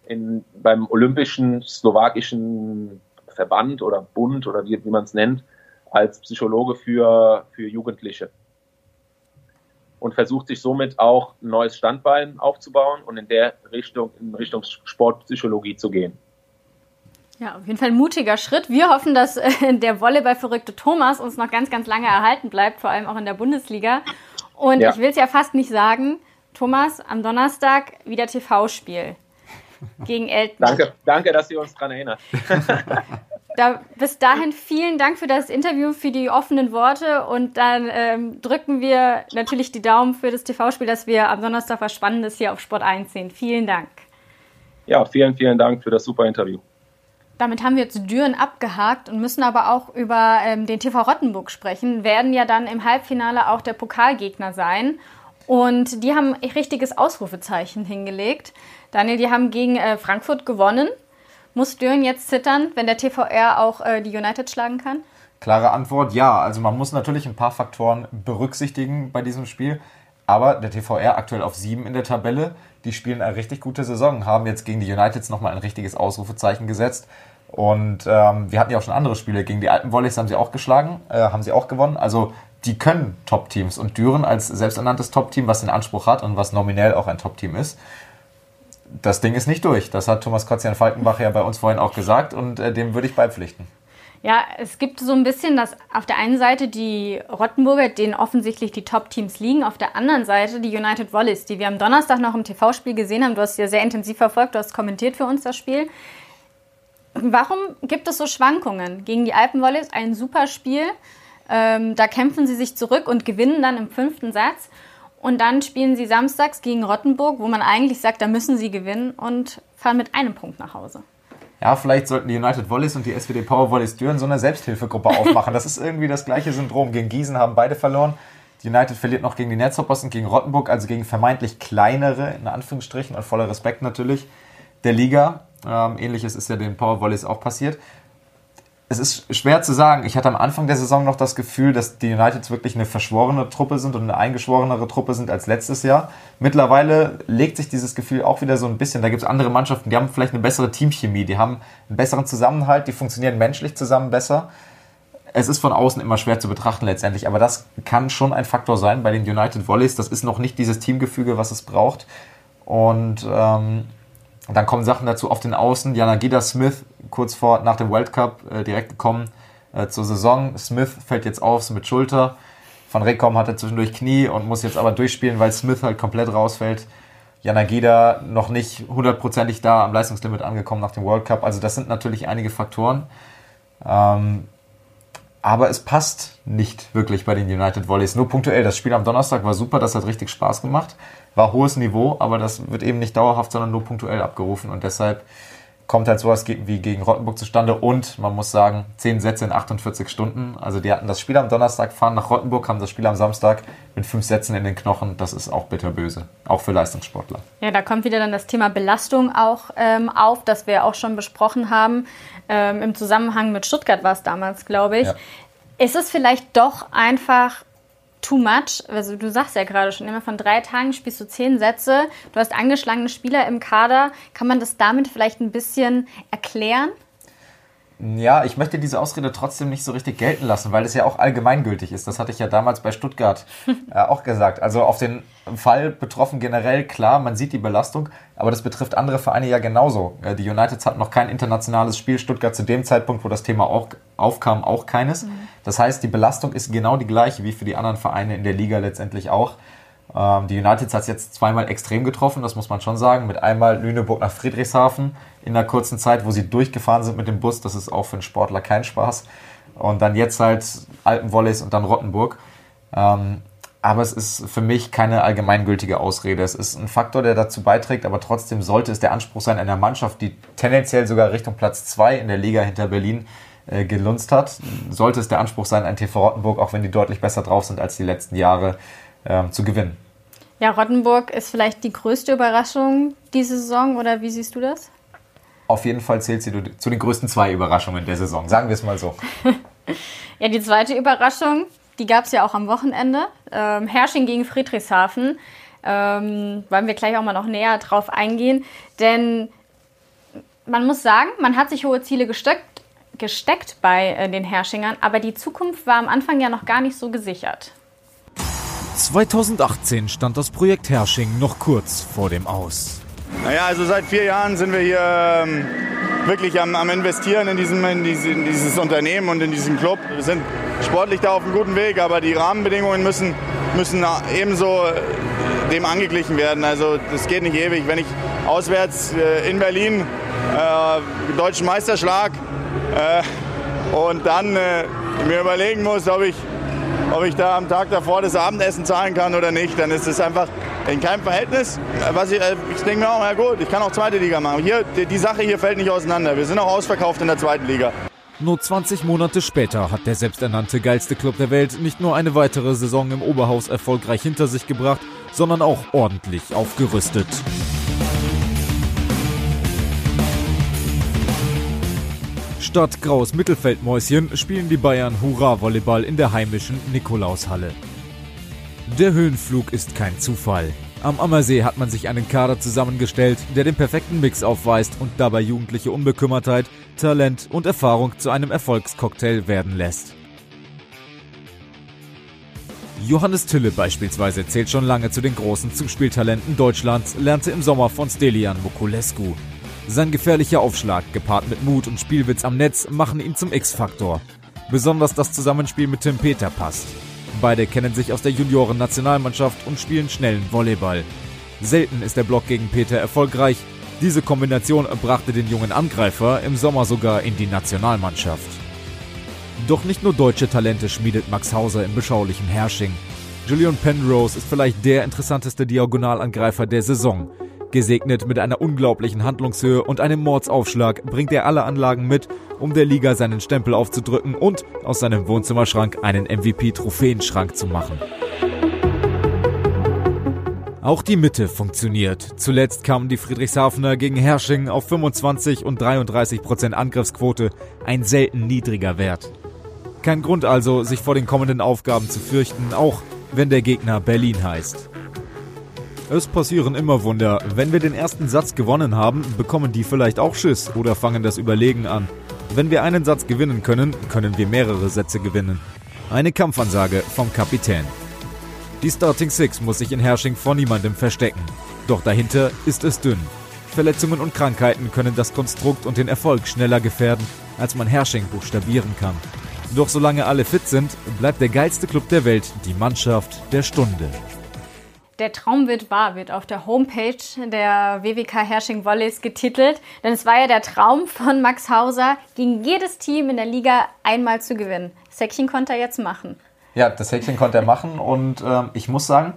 in, beim olympischen slowakischen Verband oder Bund oder wie, wie man es nennt, als Psychologe für, für Jugendliche. Und versucht sich somit auch ein neues Standbein aufzubauen und in der Richtung, in Richtung Sportpsychologie zu gehen. Ja, auf jeden Fall ein mutiger Schritt. Wir hoffen, dass äh, der Volleyball-verrückte Thomas uns noch ganz, ganz lange erhalten bleibt, vor allem auch in der Bundesliga. Und ja. ich will es ja fast nicht sagen, Thomas, am Donnerstag wieder TV-Spiel gegen Elton. Danke, danke, dass ihr uns daran erinnert. Da, bis dahin vielen Dank für das Interview, für die offenen Worte und dann ähm, drücken wir natürlich die Daumen für das TV-Spiel, dass wir am Donnerstag was Spannendes hier auf Sport 1 sehen. Vielen Dank. Ja, vielen, vielen Dank für das super Interview. Damit haben wir jetzt Düren abgehakt und müssen aber auch über ähm, den TV Rottenburg sprechen. Werden ja dann im Halbfinale auch der Pokalgegner sein. Und die haben ein richtiges Ausrufezeichen hingelegt. Daniel, die haben gegen äh, Frankfurt gewonnen. Muss Düren jetzt zittern, wenn der TVR auch äh, die United schlagen kann? Klare Antwort, ja. Also man muss natürlich ein paar Faktoren berücksichtigen bei diesem Spiel. Aber der TVR aktuell auf sieben in der Tabelle. Die spielen eine richtig gute Saison, haben jetzt gegen die Uniteds nochmal ein richtiges Ausrufezeichen gesetzt. Und ähm, wir hatten ja auch schon andere Spiele. Gegen die alten Volleys haben sie auch geschlagen, äh, haben sie auch gewonnen. Also die können Top-Teams. Und Düren als selbsternanntes Top-Team, was den Anspruch hat und was nominell auch ein Top-Team ist, das Ding ist nicht durch. Das hat Thomas Kotzian Falkenbach ja bei uns vorhin auch gesagt und äh, dem würde ich beipflichten. Ja, es gibt so ein bisschen, dass auf der einen Seite die Rottenburger, denen offensichtlich die Top-Teams liegen, auf der anderen Seite die United Volleys, die wir am Donnerstag noch im TV-Spiel gesehen haben. Du hast ja sehr intensiv verfolgt, du hast kommentiert für uns das Spiel. Warum gibt es so Schwankungen? Gegen die Alpen Volleys ein super Spiel. Ähm, da kämpfen sie sich zurück und gewinnen dann im fünften Satz. Und dann spielen sie samstags gegen Rottenburg, wo man eigentlich sagt, da müssen sie gewinnen und fahren mit einem Punkt nach Hause ja, vielleicht sollten die United Volleys und die SWD Power Volleys Düren so eine Selbsthilfegruppe aufmachen. Das ist irgendwie das gleiche Syndrom. Gegen Gießen haben beide verloren. Die United verliert noch gegen die Netzhoppers und gegen Rottenburg, also gegen vermeintlich kleinere, in Anführungsstrichen, und voller Respekt natürlich, der Liga. Ähm, Ähnliches ist ja den Power Volleys auch passiert es ist schwer zu sagen. Ich hatte am Anfang der Saison noch das Gefühl, dass die Uniteds wirklich eine verschworene Truppe sind und eine eingeschworenere Truppe sind als letztes Jahr. Mittlerweile legt sich dieses Gefühl auch wieder so ein bisschen. Da gibt es andere Mannschaften, die haben vielleicht eine bessere Teamchemie, die haben einen besseren Zusammenhalt, die funktionieren menschlich zusammen besser. Es ist von außen immer schwer zu betrachten letztendlich, aber das kann schon ein Faktor sein bei den United Volleys. Das ist noch nicht dieses Teamgefüge, was es braucht. Und ähm, dann kommen Sachen dazu auf den Außen. Jana Gida Smith kurz vor nach dem World Cup äh, direkt gekommen äh, zur Saison. Smith fällt jetzt auf mit Schulter. Van Rekom hatte zwischendurch Knie und muss jetzt aber durchspielen, weil Smith halt komplett rausfällt. Jana Gida noch nicht hundertprozentig da am Leistungslimit angekommen nach dem World Cup. Also das sind natürlich einige Faktoren. Ähm, aber es passt nicht wirklich bei den United Volleys. Nur punktuell. Das Spiel am Donnerstag war super, das hat richtig Spaß gemacht. War hohes Niveau, aber das wird eben nicht dauerhaft, sondern nur punktuell abgerufen. Und deshalb kommt halt sowas wie gegen Rottenburg zustande und man muss sagen, 10 Sätze in 48 Stunden. Also die hatten das Spiel am Donnerstag, fahren nach Rottenburg, haben das Spiel am Samstag mit fünf Sätzen in den Knochen. Das ist auch bitterböse, auch für Leistungssportler. Ja, da kommt wieder dann das Thema Belastung auch ähm, auf, das wir auch schon besprochen haben. Ähm, Im Zusammenhang mit Stuttgart war es damals, glaube ich. Ja. Ist es vielleicht doch einfach too much. Also du sagst ja gerade schon immer, von drei Tagen spielst du zehn Sätze. Du hast angeschlagene Spieler im Kader. Kann man das damit vielleicht ein bisschen erklären? Ja, ich möchte diese Ausrede trotzdem nicht so richtig gelten lassen, weil es ja auch allgemeingültig ist. Das hatte ich ja damals bei Stuttgart äh, auch gesagt. Also auf den Fall betroffen generell, klar, man sieht die Belastung, aber das betrifft andere Vereine ja genauso. Äh, die Uniteds hatten noch kein internationales Spiel, Stuttgart zu dem Zeitpunkt, wo das Thema auch aufkam, auch keines. Mhm. Das heißt, die Belastung ist genau die gleiche wie für die anderen Vereine in der Liga letztendlich auch. Ähm, die Uniteds hat es jetzt zweimal extrem getroffen, das muss man schon sagen. Mit einmal Lüneburg nach Friedrichshafen in einer kurzen Zeit, wo sie durchgefahren sind mit dem Bus. Das ist auch für einen Sportler kein Spaß. Und dann jetzt halt Alpenvolleys und dann Rottenburg. Ähm, aber es ist für mich keine allgemeingültige Ausrede. Es ist ein Faktor, der dazu beiträgt, aber trotzdem sollte es der Anspruch sein einer Mannschaft, die tendenziell sogar Richtung Platz 2 in der Liga hinter Berlin äh, gelunzt hat, sollte es der Anspruch sein, ein TV Rottenburg, auch wenn die deutlich besser drauf sind als die letzten Jahre, ähm, zu gewinnen. Ja, Rottenburg ist vielleicht die größte Überraschung diese Saison oder wie siehst du das? Auf jeden Fall zählt sie zu den größten zwei Überraschungen der Saison, sagen wir es mal so. ja, die zweite Überraschung, die gab es ja auch am Wochenende. Ähm, Hersching gegen Friedrichshafen. Ähm, wollen wir gleich auch mal noch näher drauf eingehen. Denn man muss sagen, man hat sich hohe Ziele gesteckt, gesteckt bei äh, den Herschingern, aber die Zukunft war am Anfang ja noch gar nicht so gesichert. 2018 stand das Projekt Hersching noch kurz vor dem Aus. Naja, also seit vier Jahren sind wir hier ähm, wirklich am, am, Investieren in, diesem, in, diese, in, dieses Unternehmen und in diesen Club. Wir sind sportlich da auf einem guten Weg, aber die Rahmenbedingungen müssen, müssen ebenso äh, dem angeglichen werden. Also das geht nicht ewig. Wenn ich auswärts äh, in Berlin äh, deutschen Meisterschlag äh, und dann äh, mir überlegen muss, ob ich ob ich da am Tag davor das Abendessen zahlen kann oder nicht, dann ist es einfach in keinem Verhältnis. Was ich, äh, ich denke mir auch, ja gut, ich kann auch zweite Liga machen. Hier, die, Sache hier fällt nicht auseinander. Wir sind auch ausverkauft in der zweiten Liga. Nur 20 Monate später hat der selbsternannte geilste Club der Welt nicht nur eine weitere Saison im Oberhaus erfolgreich hinter sich gebracht, sondern auch ordentlich aufgerüstet. Statt Graus Mittelfeldmäuschen spielen die Bayern Hurra-Volleyball in der heimischen Nikolaushalle. Der Höhenflug ist kein Zufall. Am Ammersee hat man sich einen Kader zusammengestellt, der den perfekten Mix aufweist und dabei jugendliche Unbekümmertheit, Talent und Erfahrung zu einem Erfolgscocktail werden lässt. Johannes Tille beispielsweise zählt schon lange zu den großen Zuspieltalenten Deutschlands, lernte im Sommer von Stelian Mokulescu. Sein gefährlicher Aufschlag, gepaart mit Mut und Spielwitz am Netz, machen ihn zum X-Faktor. Besonders das Zusammenspiel mit Tim Peter passt. Beide kennen sich aus der Junioren-Nationalmannschaft und spielen schnellen Volleyball. Selten ist der Block gegen Peter erfolgreich. Diese Kombination brachte den jungen Angreifer im Sommer sogar in die Nationalmannschaft. Doch nicht nur deutsche Talente schmiedet Max Hauser im beschaulichen Hersching. Julian Penrose ist vielleicht der interessanteste Diagonalangreifer der Saison. Gesegnet mit einer unglaublichen Handlungshöhe und einem Mordsaufschlag bringt er alle Anlagen mit, um der Liga seinen Stempel aufzudrücken und aus seinem Wohnzimmerschrank einen MVP-Trophäenschrank zu machen. Auch die Mitte funktioniert. Zuletzt kamen die Friedrichshafener gegen Hersching auf 25 und 33 Prozent Angriffsquote, ein selten niedriger Wert. Kein Grund also, sich vor den kommenden Aufgaben zu fürchten, auch wenn der Gegner Berlin heißt. Es passieren immer Wunder. Wenn wir den ersten Satz gewonnen haben, bekommen die vielleicht auch Schiss oder fangen das Überlegen an. Wenn wir einen Satz gewinnen können, können wir mehrere Sätze gewinnen. Eine Kampfansage vom Kapitän. Die Starting Six muss sich in Hersching vor niemandem verstecken. Doch dahinter ist es dünn. Verletzungen und Krankheiten können das Konstrukt und den Erfolg schneller gefährden, als man Hersching buchstabieren kann. Doch solange alle fit sind, bleibt der geilste Club der Welt die Mannschaft der Stunde. Der Traum wird wahr, wird auf der Homepage der WWK Hersching Volleys getitelt. Denn es war ja der Traum von Max Hauser, gegen jedes Team in der Liga einmal zu gewinnen. Das Häkchen konnte er jetzt machen. Ja, das Häkchen konnte er machen und äh, ich muss sagen,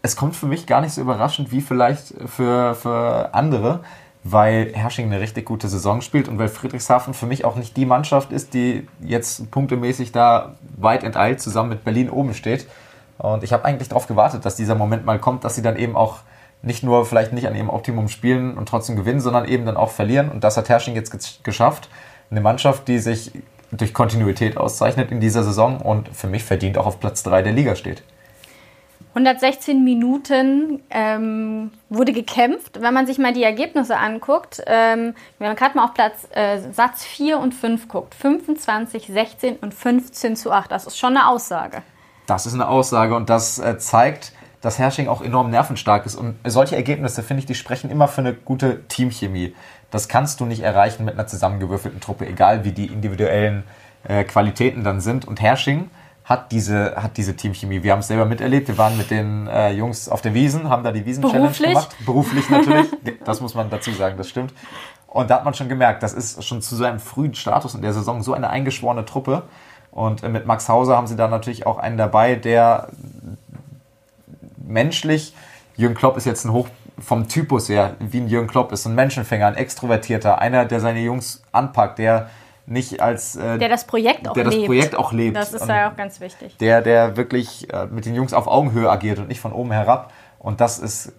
es kommt für mich gar nicht so überraschend wie vielleicht für, für andere, weil Hersching eine richtig gute Saison spielt und weil Friedrichshafen für mich auch nicht die Mannschaft ist, die jetzt punktemäßig da weit enteilt zusammen mit Berlin oben steht. Und ich habe eigentlich darauf gewartet, dass dieser Moment mal kommt, dass sie dann eben auch nicht nur vielleicht nicht an ihrem Optimum spielen und trotzdem gewinnen, sondern eben dann auch verlieren. Und das hat Hersching jetzt geschafft. Eine Mannschaft, die sich durch Kontinuität auszeichnet in dieser Saison und für mich verdient auch auf Platz 3 der Liga steht. 116 Minuten ähm, wurde gekämpft. Wenn man sich mal die Ergebnisse anguckt, ähm, wenn man gerade mal auf Platz äh, Satz 4 und 5 guckt, 25, 16 und 15 zu 8, das ist schon eine Aussage. Das ist eine Aussage und das äh, zeigt, dass Hersching auch enorm nervenstark ist. Und solche Ergebnisse, finde ich, die sprechen immer für eine gute Teamchemie. Das kannst du nicht erreichen mit einer zusammengewürfelten Truppe, egal wie die individuellen äh, Qualitäten dann sind. Und Hersching hat diese, hat diese Teamchemie. Wir haben es selber miterlebt. Wir waren mit den äh, Jungs auf der Wiesen, haben da die Wiesen-Challenge gemacht. Beruflich natürlich. das muss man dazu sagen, das stimmt. Und da hat man schon gemerkt, das ist schon zu seinem frühen Status in der Saison so eine eingeschworene Truppe. Und äh, mit Max Hauser haben sie da natürlich auch einen dabei, der menschlich, Jürgen Klopp ist jetzt ein Hoch vom Typus her, wie ein Jürgen Klopp ist, ein Menschenfänger, ein Extrovertierter, einer, der seine Jungs anpackt, der nicht als äh, der das Projekt auch der lebt. das Projekt auch lebt. Das ist ja auch ganz wichtig. Der, der wirklich äh, mit den Jungs auf Augenhöhe agiert und nicht von oben herab. Und das ist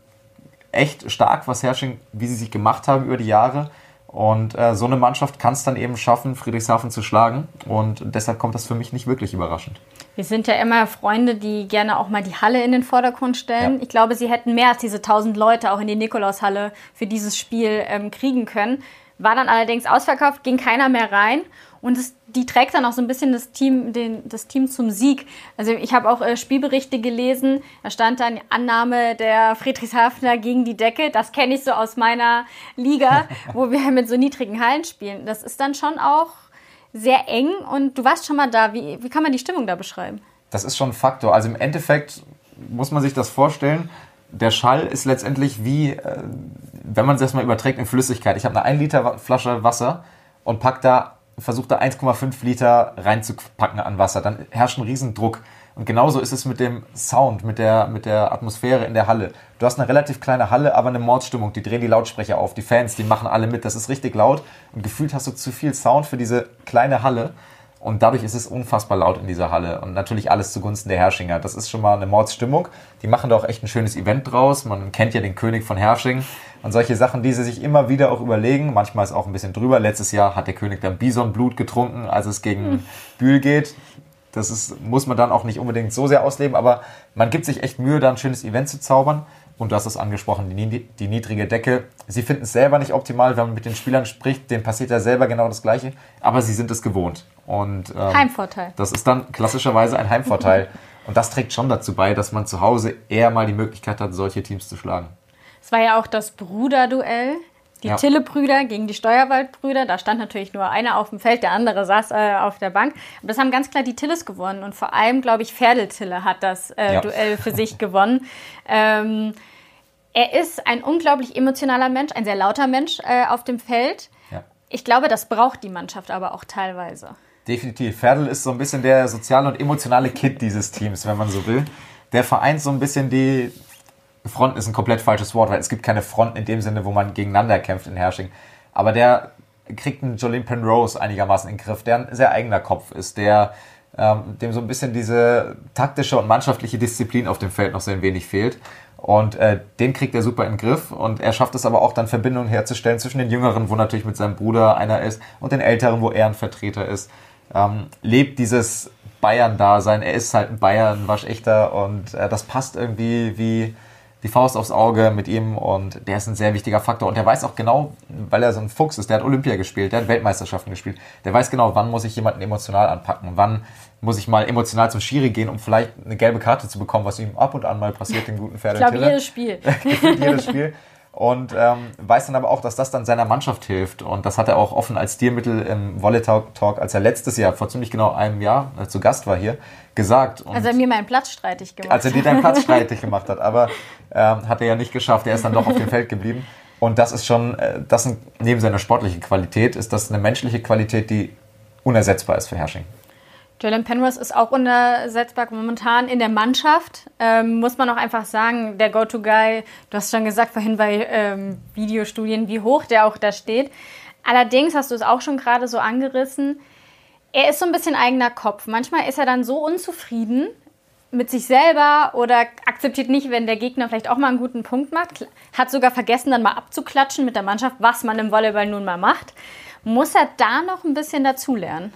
echt stark, was Herrsching, wie sie sich gemacht haben über die Jahre. Und äh, so eine Mannschaft kann es dann eben schaffen, Friedrichshafen zu schlagen. Und deshalb kommt das für mich nicht wirklich überraschend. Wir sind ja immer Freunde, die gerne auch mal die Halle in den Vordergrund stellen. Ja. Ich glaube, sie hätten mehr als diese 1000 Leute auch in die Nikolaushalle für dieses Spiel ähm, kriegen können. War dann allerdings ausverkauft, ging keiner mehr rein. Und es, die trägt dann auch so ein bisschen das Team, den, das Team zum Sieg. Also ich habe auch äh, Spielberichte gelesen, da stand dann Annahme der Friedrichshafener gegen die Decke. Das kenne ich so aus meiner Liga, wo wir mit so niedrigen Hallen spielen. Das ist dann schon auch sehr eng und du warst schon mal da. Wie, wie kann man die Stimmung da beschreiben? Das ist schon ein Faktor. Also im Endeffekt muss man sich das vorstellen. Der Schall ist letztendlich wie, äh, wenn man es erstmal überträgt in Flüssigkeit. Ich habe eine 1 Liter Flasche Wasser und pack da versucht da 1,5 Liter reinzupacken an Wasser. Dann herrscht ein Riesendruck. Und genauso ist es mit dem Sound, mit der, mit der Atmosphäre in der Halle. Du hast eine relativ kleine Halle, aber eine Mordstimmung. Die drehen die Lautsprecher auf, die Fans, die machen alle mit. Das ist richtig laut. Und gefühlt hast du zu viel Sound für diese kleine Halle. Und dadurch ist es unfassbar laut in dieser Halle. Und natürlich alles zugunsten der Herrschinger. Das ist schon mal eine Mordsstimmung. Die machen da auch echt ein schönes Event draus. Man kennt ja den König von Hersching. Und solche Sachen, die sie sich immer wieder auch überlegen. Manchmal ist auch ein bisschen drüber. Letztes Jahr hat der König dann Bisonblut getrunken, als es gegen hm. Bühl geht. Das ist, muss man dann auch nicht unbedingt so sehr ausleben. Aber man gibt sich echt Mühe, da ein schönes Event zu zaubern. Und du hast es angesprochen, die, die niedrige Decke. Sie finden es selber nicht optimal, wenn man mit den Spielern spricht. Denen passiert ja selber genau das Gleiche. Aber sie sind es gewohnt. Und, ähm, Heimvorteil. Das ist dann klassischerweise ein Heimvorteil. Und das trägt schon dazu bei, dass man zu Hause eher mal die Möglichkeit hat, solche Teams zu schlagen. Es war ja auch das Bruderduell. Die ja. Tille-Brüder gegen die Steuerwald-Brüder. Da stand natürlich nur einer auf dem Feld, der andere saß äh, auf der Bank. Aber das haben ganz klar die Tilles gewonnen. Und vor allem, glaube ich, Pferdeltille hat das äh, ja. Duell für sich gewonnen. Ähm, er ist ein unglaublich emotionaler Mensch, ein sehr lauter Mensch äh, auf dem Feld. Ja. Ich glaube, das braucht die Mannschaft aber auch teilweise. Definitiv. Ferdl ist so ein bisschen der soziale und emotionale Kit dieses Teams, wenn man so will. Der vereint so ein bisschen die, Fronten ist ein komplett falsches Wort, weil es gibt keine Fronten in dem Sinne, wo man gegeneinander kämpft in Hersching. Aber der kriegt einen Jolene Penrose einigermaßen in den Griff, der ein sehr eigener Kopf ist, der ähm, dem so ein bisschen diese taktische und mannschaftliche Disziplin auf dem Feld noch sehr wenig fehlt. Und äh, den kriegt er super in den Griff und er schafft es aber auch dann Verbindungen herzustellen zwischen den Jüngeren, wo natürlich mit seinem Bruder einer ist, und den Älteren, wo er ein Vertreter ist. Ähm, lebt dieses Bayern-Dasein. Er ist halt ein Bayern, waschechter und äh, das passt irgendwie wie die Faust aufs Auge mit ihm und der ist ein sehr wichtiger Faktor. Und der weiß auch genau, weil er so ein Fuchs ist, der hat Olympia gespielt, der hat Weltmeisterschaften gespielt. Der weiß genau, wann muss ich jemanden emotional anpacken, wann muss ich mal emotional zum Schiri gehen, um vielleicht eine gelbe Karte zu bekommen, was ihm ab und an mal passiert, den guten Pferd. Ich glaube, jedes Spiel. jedes Spiel. Und ähm, weiß dann aber auch, dass das dann seiner Mannschaft hilft. Und das hat er auch offen als Stilmittel im Volley Talk, als er letztes Jahr, vor ziemlich genau einem Jahr, äh, zu Gast war hier, gesagt. Und als er mir meinen Platz streitig gemacht hat. Als er dir deinen Platz streitig gemacht hat. Aber ähm, hat er ja nicht geschafft. Er ist dann doch auf dem Feld geblieben. Und das ist schon, äh, das neben seiner sportlichen Qualität, ist das eine menschliche Qualität, die unersetzbar ist für Hersching. Jalen Penrose ist auch unersetzbar momentan in der Mannschaft. Ähm, muss man auch einfach sagen, der Go-To-Guy, du hast schon gesagt vorhin bei ähm, Videostudien, wie hoch der auch da steht. Allerdings hast du es auch schon gerade so angerissen. Er ist so ein bisschen eigener Kopf. Manchmal ist er dann so unzufrieden mit sich selber oder akzeptiert nicht, wenn der Gegner vielleicht auch mal einen guten Punkt macht. Hat sogar vergessen, dann mal abzuklatschen mit der Mannschaft, was man im Volleyball nun mal macht. Muss er da noch ein bisschen dazulernen?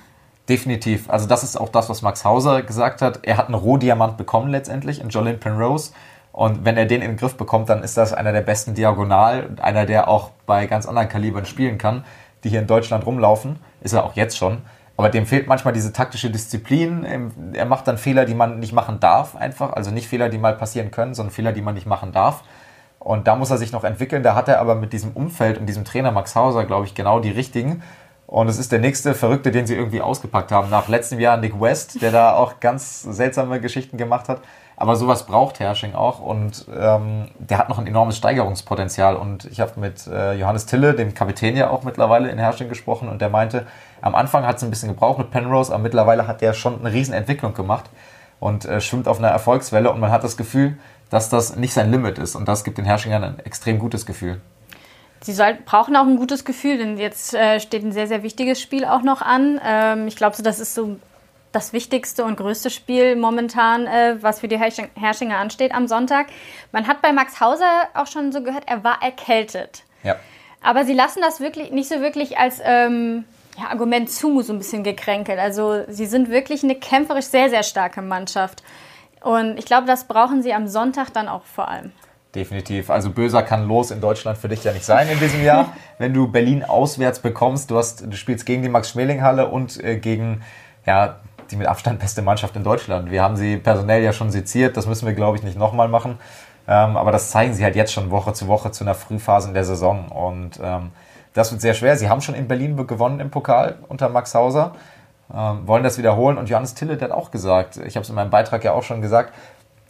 Definitiv. Also das ist auch das, was Max Hauser gesagt hat. Er hat einen Rohdiamant bekommen letztendlich in Jolene Penrose. Und wenn er den in den Griff bekommt, dann ist das einer der besten Diagonal, einer, der auch bei ganz anderen Kalibern spielen kann, die hier in Deutschland rumlaufen. Ist er auch jetzt schon. Aber dem fehlt manchmal diese taktische Disziplin. Er macht dann Fehler, die man nicht machen darf, einfach. Also nicht Fehler, die mal passieren können, sondern Fehler, die man nicht machen darf. Und da muss er sich noch entwickeln. Da hat er aber mit diesem Umfeld und diesem Trainer Max Hauser, glaube ich, genau die richtigen. Und es ist der nächste Verrückte, den sie irgendwie ausgepackt haben. Nach letztem Jahr Nick West, der da auch ganz seltsame Geschichten gemacht hat. Aber sowas braucht Hersching auch und ähm, der hat noch ein enormes Steigerungspotenzial. Und ich habe mit äh, Johannes Tille, dem Kapitän ja auch mittlerweile in Hersching gesprochen und der meinte, am Anfang hat es ein bisschen gebraucht mit Penrose, aber mittlerweile hat der schon eine riesen Entwicklung gemacht und äh, schwimmt auf einer Erfolgswelle und man hat das Gefühl, dass das nicht sein Limit ist und das gibt den Herrschingern ein extrem gutes Gefühl. Sie soll, brauchen auch ein gutes Gefühl, denn jetzt äh, steht ein sehr, sehr wichtiges Spiel auch noch an. Ähm, ich glaube, so, das ist so das wichtigste und größte Spiel momentan, äh, was für die Herrschinger ansteht am Sonntag. Man hat bei Max Hauser auch schon so gehört, er war erkältet. Ja. Aber sie lassen das wirklich nicht so wirklich als ähm, ja, Argument zu, so ein bisschen gekränkelt. Also sie sind wirklich eine kämpferisch sehr, sehr starke Mannschaft. Und ich glaube, das brauchen sie am Sonntag dann auch vor allem. Definitiv. Also böser kann los in Deutschland für dich ja nicht sein in diesem Jahr. Wenn du Berlin auswärts bekommst, du hast, du spielst gegen die Max-Schmeling-Halle und äh, gegen ja, die mit Abstand beste Mannschaft in Deutschland. Wir haben sie personell ja schon seziert, das müssen wir, glaube ich, nicht nochmal machen. Ähm, aber das zeigen sie halt jetzt schon Woche zu Woche zu einer Frühphase in der Saison. Und ähm, das wird sehr schwer. Sie haben schon in Berlin gewonnen im Pokal unter Max Hauser. Ähm, wollen das wiederholen. Und Johannes Tille hat auch gesagt, ich habe es in meinem Beitrag ja auch schon gesagt,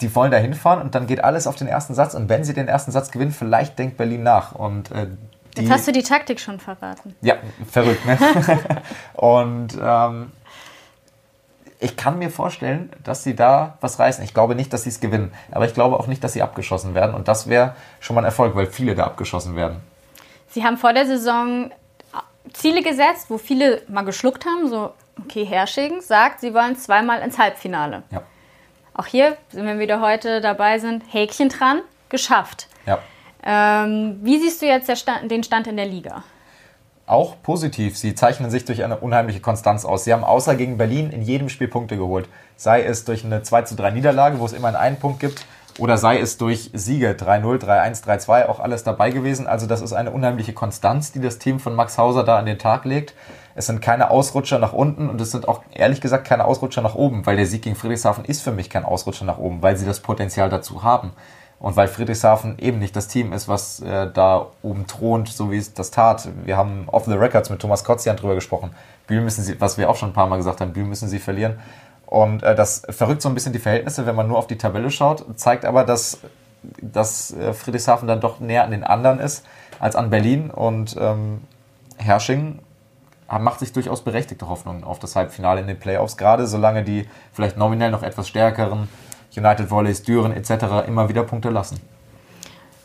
die wollen da hinfahren und dann geht alles auf den ersten Satz. Und wenn sie den ersten Satz gewinnen, vielleicht denkt Berlin nach. Und, äh, die, Jetzt hast du die Taktik schon verraten. Ja, verrückt, ne? und ähm, ich kann mir vorstellen, dass sie da was reißen. Ich glaube nicht, dass sie es gewinnen, aber ich glaube auch nicht, dass sie abgeschossen werden. Und das wäre schon mal ein Erfolg, weil viele da abgeschossen werden. Sie haben vor der Saison Ziele gesetzt, wo viele mal geschluckt haben, so okay, Hersching sagt, sie wollen zweimal ins Halbfinale. Ja. Auch hier, wenn wir wieder heute dabei sind, Häkchen dran, geschafft. Ja. Ähm, wie siehst du jetzt Stand, den Stand in der Liga? Auch positiv. Sie zeichnen sich durch eine unheimliche Konstanz aus. Sie haben außer gegen Berlin in jedem Spiel Punkte geholt. Sei es durch eine 2 zu 3 Niederlage, wo es immer einen Punkt gibt, oder sei es durch Siege 3-0, 3-1, 3-2, auch alles dabei gewesen. Also das ist eine unheimliche Konstanz, die das Team von Max Hauser da an den Tag legt. Es sind keine Ausrutscher nach unten und es sind auch ehrlich gesagt keine Ausrutscher nach oben, weil der Sieg gegen Friedrichshafen ist für mich kein Ausrutscher nach oben, weil sie das Potenzial dazu haben. Und weil Friedrichshafen eben nicht das Team ist, was äh, da oben thront, so wie es das tat. Wir haben off the records mit Thomas Kotzian drüber gesprochen. Bühl müssen sie, was wir auch schon ein paar Mal gesagt haben, Bühl müssen sie verlieren. Und äh, das verrückt so ein bisschen die Verhältnisse, wenn man nur auf die Tabelle schaut, zeigt aber, dass, dass äh, Friedrichshafen dann doch näher an den anderen ist als an Berlin. Und ähm, Hersching macht sich durchaus berechtigte Hoffnungen auf das Halbfinale in den Playoffs, gerade solange die vielleicht nominell noch etwas stärkeren United Volleys, Düren etc. immer wieder Punkte lassen.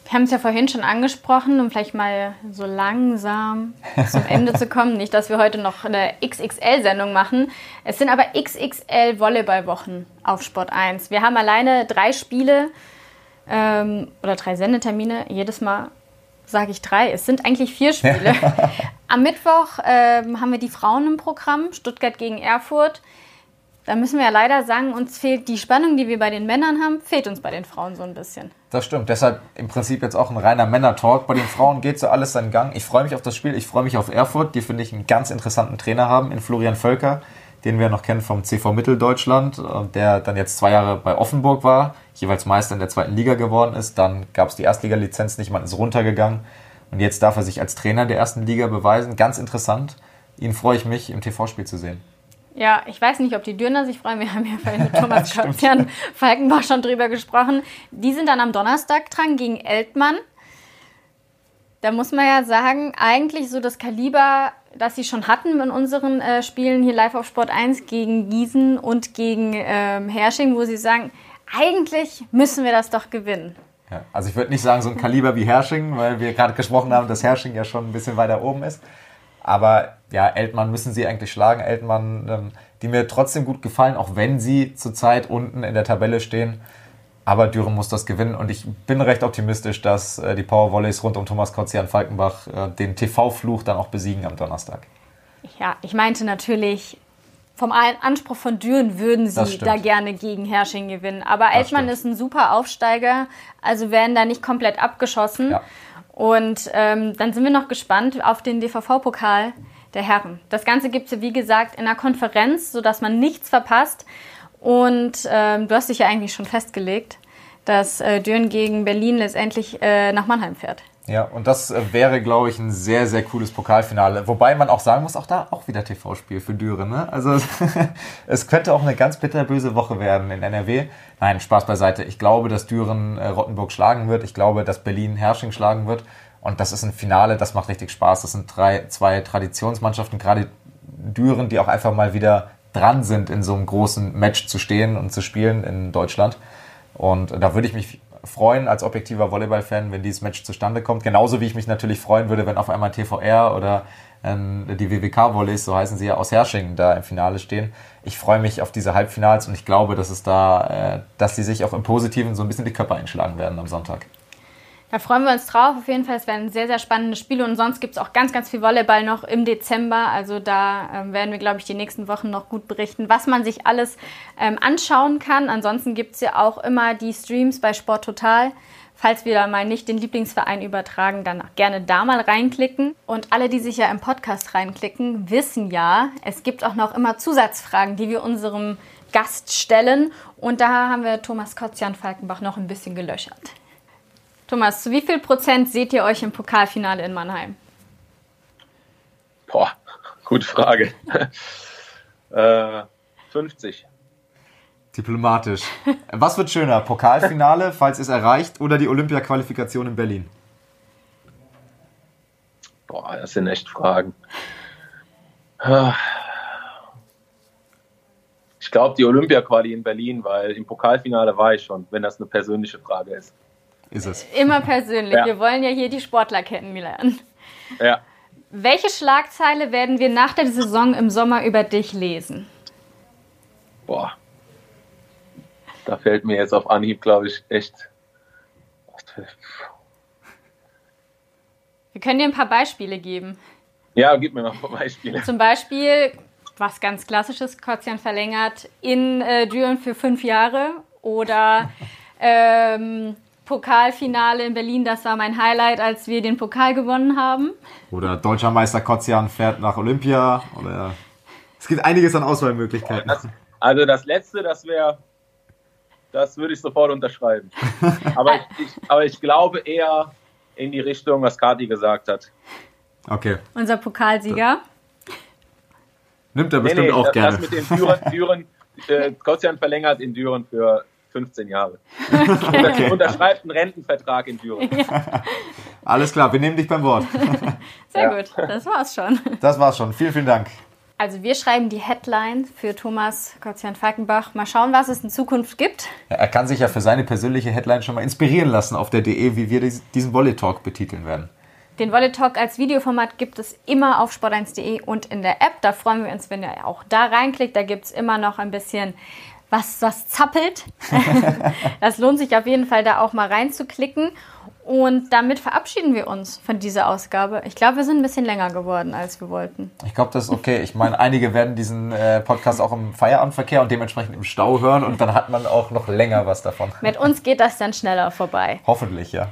Wir haben es ja vorhin schon angesprochen, um vielleicht mal so langsam zum Ende zu kommen. Nicht, dass wir heute noch eine XXL-Sendung machen. Es sind aber XXL Volleyball-Wochen auf Sport 1. Wir haben alleine drei Spiele ähm, oder drei Sendetermine. Jedes Mal sage ich drei. Es sind eigentlich vier Spiele. Am Mittwoch ähm, haben wir die Frauen im Programm, Stuttgart gegen Erfurt. Da müssen wir ja leider sagen, uns fehlt die Spannung, die wir bei den Männern haben, fehlt uns bei den Frauen so ein bisschen. Das stimmt. Deshalb im Prinzip jetzt auch ein reiner Männer-Talk. Bei den Frauen geht so alles seinen Gang. Ich freue mich auf das Spiel. Ich freue mich auf Erfurt, die finde ich einen ganz interessanten Trainer haben in Florian Völker, den wir noch kennen vom CV Mitteldeutschland, der dann jetzt zwei Jahre bei Offenburg war, jeweils Meister in der zweiten Liga geworden ist. Dann gab es die Erstliga-Lizenz nicht, man ist runtergegangen. Und jetzt darf er sich als Trainer der ersten Liga beweisen. Ganz interessant. Ihn freue ich mich im TV-Spiel zu sehen. Ja, ich weiß nicht, ob die Dürner sich freuen. Wir haben ja vorhin mit Thomas Christian Falkenbach schon drüber gesprochen. Die sind dann am Donnerstag dran gegen Eltmann. Da muss man ja sagen, eigentlich so das Kaliber, das sie schon hatten in unseren äh, Spielen hier live auf Sport 1 gegen Gießen und gegen ähm, Hersching, wo sie sagen, eigentlich müssen wir das doch gewinnen. Ja, also ich würde nicht sagen so ein Kaliber wie Hersching, weil wir gerade gesprochen haben, dass Hersching ja schon ein bisschen weiter oben ist. Aber ja, Eltmann müssen sie eigentlich schlagen. Eltmann, ähm, die mir trotzdem gut gefallen, auch wenn sie zurzeit unten in der Tabelle stehen. Aber Düren muss das gewinnen und ich bin recht optimistisch, dass äh, die Power Volleys rund um Thomas Kotzian Falkenbach äh, den TV-Fluch dann auch besiegen am Donnerstag. Ja, ich meinte natürlich, vom Anspruch von Düren würden sie da gerne gegen Hersching gewinnen. Aber Eltmann ist ein super Aufsteiger, also werden da nicht komplett abgeschossen. Ja. Und ähm, dann sind wir noch gespannt auf den DVV-Pokal der Herren. Das Ganze gibt es, wie gesagt, in einer Konferenz, sodass man nichts verpasst. Und ähm, du hast dich ja eigentlich schon festgelegt, dass äh, Düren gegen Berlin letztendlich äh, nach Mannheim fährt. Ja, und das äh, wäre, glaube ich, ein sehr, sehr cooles Pokalfinale. Wobei man auch sagen muss, auch da auch wieder TV-Spiel für Düren. Ne? Also es könnte auch eine ganz bitterböse Woche werden in NRW. Nein, Spaß beiseite. Ich glaube, dass Düren äh, Rottenburg schlagen wird. Ich glaube, dass Berlin Hersching schlagen wird. Und das ist ein Finale, das macht richtig Spaß. Das sind drei, zwei Traditionsmannschaften, gerade Düren, die auch einfach mal wieder dran sind, in so einem großen Match zu stehen und zu spielen in Deutschland. Und da würde ich mich freuen als objektiver Volleyball-Fan, wenn dieses Match zustande kommt. Genauso wie ich mich natürlich freuen würde, wenn auf einmal TVR oder ähm, die WWK-Volleys, so heißen sie ja, aus Hersching da im Finale stehen. Ich freue mich auf diese Halbfinals und ich glaube, dass es da, äh, dass sie sich auch im Positiven so ein bisschen die Köpfe einschlagen werden am Sonntag. Da freuen wir uns drauf. Auf jeden Fall, es werden sehr, sehr spannende Spiele und sonst gibt es auch ganz, ganz viel Volleyball noch im Dezember. Also da ähm, werden wir, glaube ich, die nächsten Wochen noch gut berichten, was man sich alles ähm, anschauen kann. Ansonsten gibt es ja auch immer die Streams bei Sport Total. Falls wir da mal nicht den Lieblingsverein übertragen, dann gerne da mal reinklicken. Und alle, die sich ja im Podcast reinklicken, wissen ja, es gibt auch noch immer Zusatzfragen, die wir unserem Gast stellen. Und da haben wir Thomas Kotzian Falkenbach noch ein bisschen gelöchert. Thomas, zu wie viel Prozent seht ihr euch im Pokalfinale in Mannheim? Boah, gute Frage. äh, 50. Diplomatisch. Was wird schöner? Pokalfinale, falls es erreicht, oder die Olympia-Qualifikation in Berlin? Boah, das sind echt Fragen. Ich Ich glaube, die Olympia-Quali in Berlin, weil im Pokalfinale war ich schon, wenn das eine persönliche Frage ist. Ist es. Immer persönlich. Ja. Wir wollen ja hier die Sportler kennenlernen. Ja. Welche Schlagzeile werden wir nach der Saison im Sommer über dich lesen? Boah. Da fällt mir jetzt auf Anhieb, glaube ich, echt. Wir können dir ein paar Beispiele geben. Ja, gib mir mal ein paar Beispiele. Zum Beispiel, was ganz klassisches, Kotzian verlängert in äh, Düren für fünf Jahre oder ähm, Pokalfinale in Berlin, das war mein Highlight, als wir den Pokal gewonnen haben. Oder deutscher Meister Kotzian fährt nach Olympia. Oder es gibt einiges an Auswahlmöglichkeiten. Das, also das letzte, das wäre, das würde ich sofort unterschreiben. aber, ich, ich, aber ich glaube eher in die Richtung, was Kati gesagt hat. Okay. Unser Pokalsieger. Nimmt er bestimmt nee, nee, auch das, gerne. Das mit den Düren, Düren äh, Kotzian verlängert in Düren für 15 Jahre. Okay. Unterschreibt einen Rentenvertrag in Düren. Ja. Alles klar, wir nehmen dich beim Wort. Sehr ja. gut, das war's schon. Das war's schon. Vielen, vielen Dank. Also wir schreiben die Headline für Thomas Kotzian-Falkenbach. Mal schauen, was es in Zukunft gibt. Ja, er kann sich ja für seine persönliche Headline schon mal inspirieren lassen auf der DE, wie wir diesen Volley Talk betiteln werden. Den Volley Talk als Videoformat gibt es immer auf sport1.de und in der App. Da freuen wir uns, wenn ihr auch da reinklickt. Da gibt es immer noch ein bisschen was, was zappelt. das lohnt sich auf jeden Fall, da auch mal reinzuklicken. Und damit verabschieden wir uns von dieser Ausgabe. Ich glaube, wir sind ein bisschen länger geworden, als wir wollten. Ich glaube, das ist okay. Ich meine, einige werden diesen äh, Podcast auch im Feierabendverkehr und dementsprechend im Stau hören und dann hat man auch noch länger was davon. Mit uns geht das dann schneller vorbei. Hoffentlich, ja.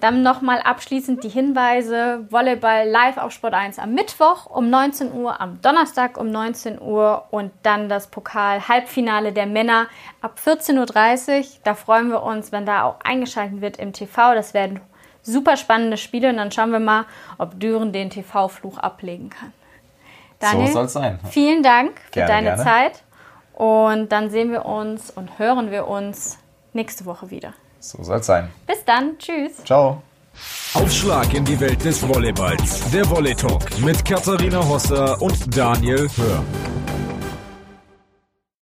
Dann nochmal abschließend die Hinweise. Volleyball live auf Sport 1 am Mittwoch um 19 Uhr, am Donnerstag um 19 Uhr und dann das Pokal-Halbfinale der Männer ab 14.30 Uhr. Da freuen wir uns, wenn da auch eingeschaltet wird im TV. Das werden super spannende Spiele und dann schauen wir mal, ob Düren den TV-Fluch ablegen kann. Daniel, so soll es sein. Vielen Dank für gerne, deine gerne. Zeit und dann sehen wir uns und hören wir uns nächste Woche wieder. So soll es sein. Bis dann. Tschüss. Ciao. Aufschlag in die Welt des Volleyballs. Der Volley Talk mit Katharina Hosser und Daniel Hör.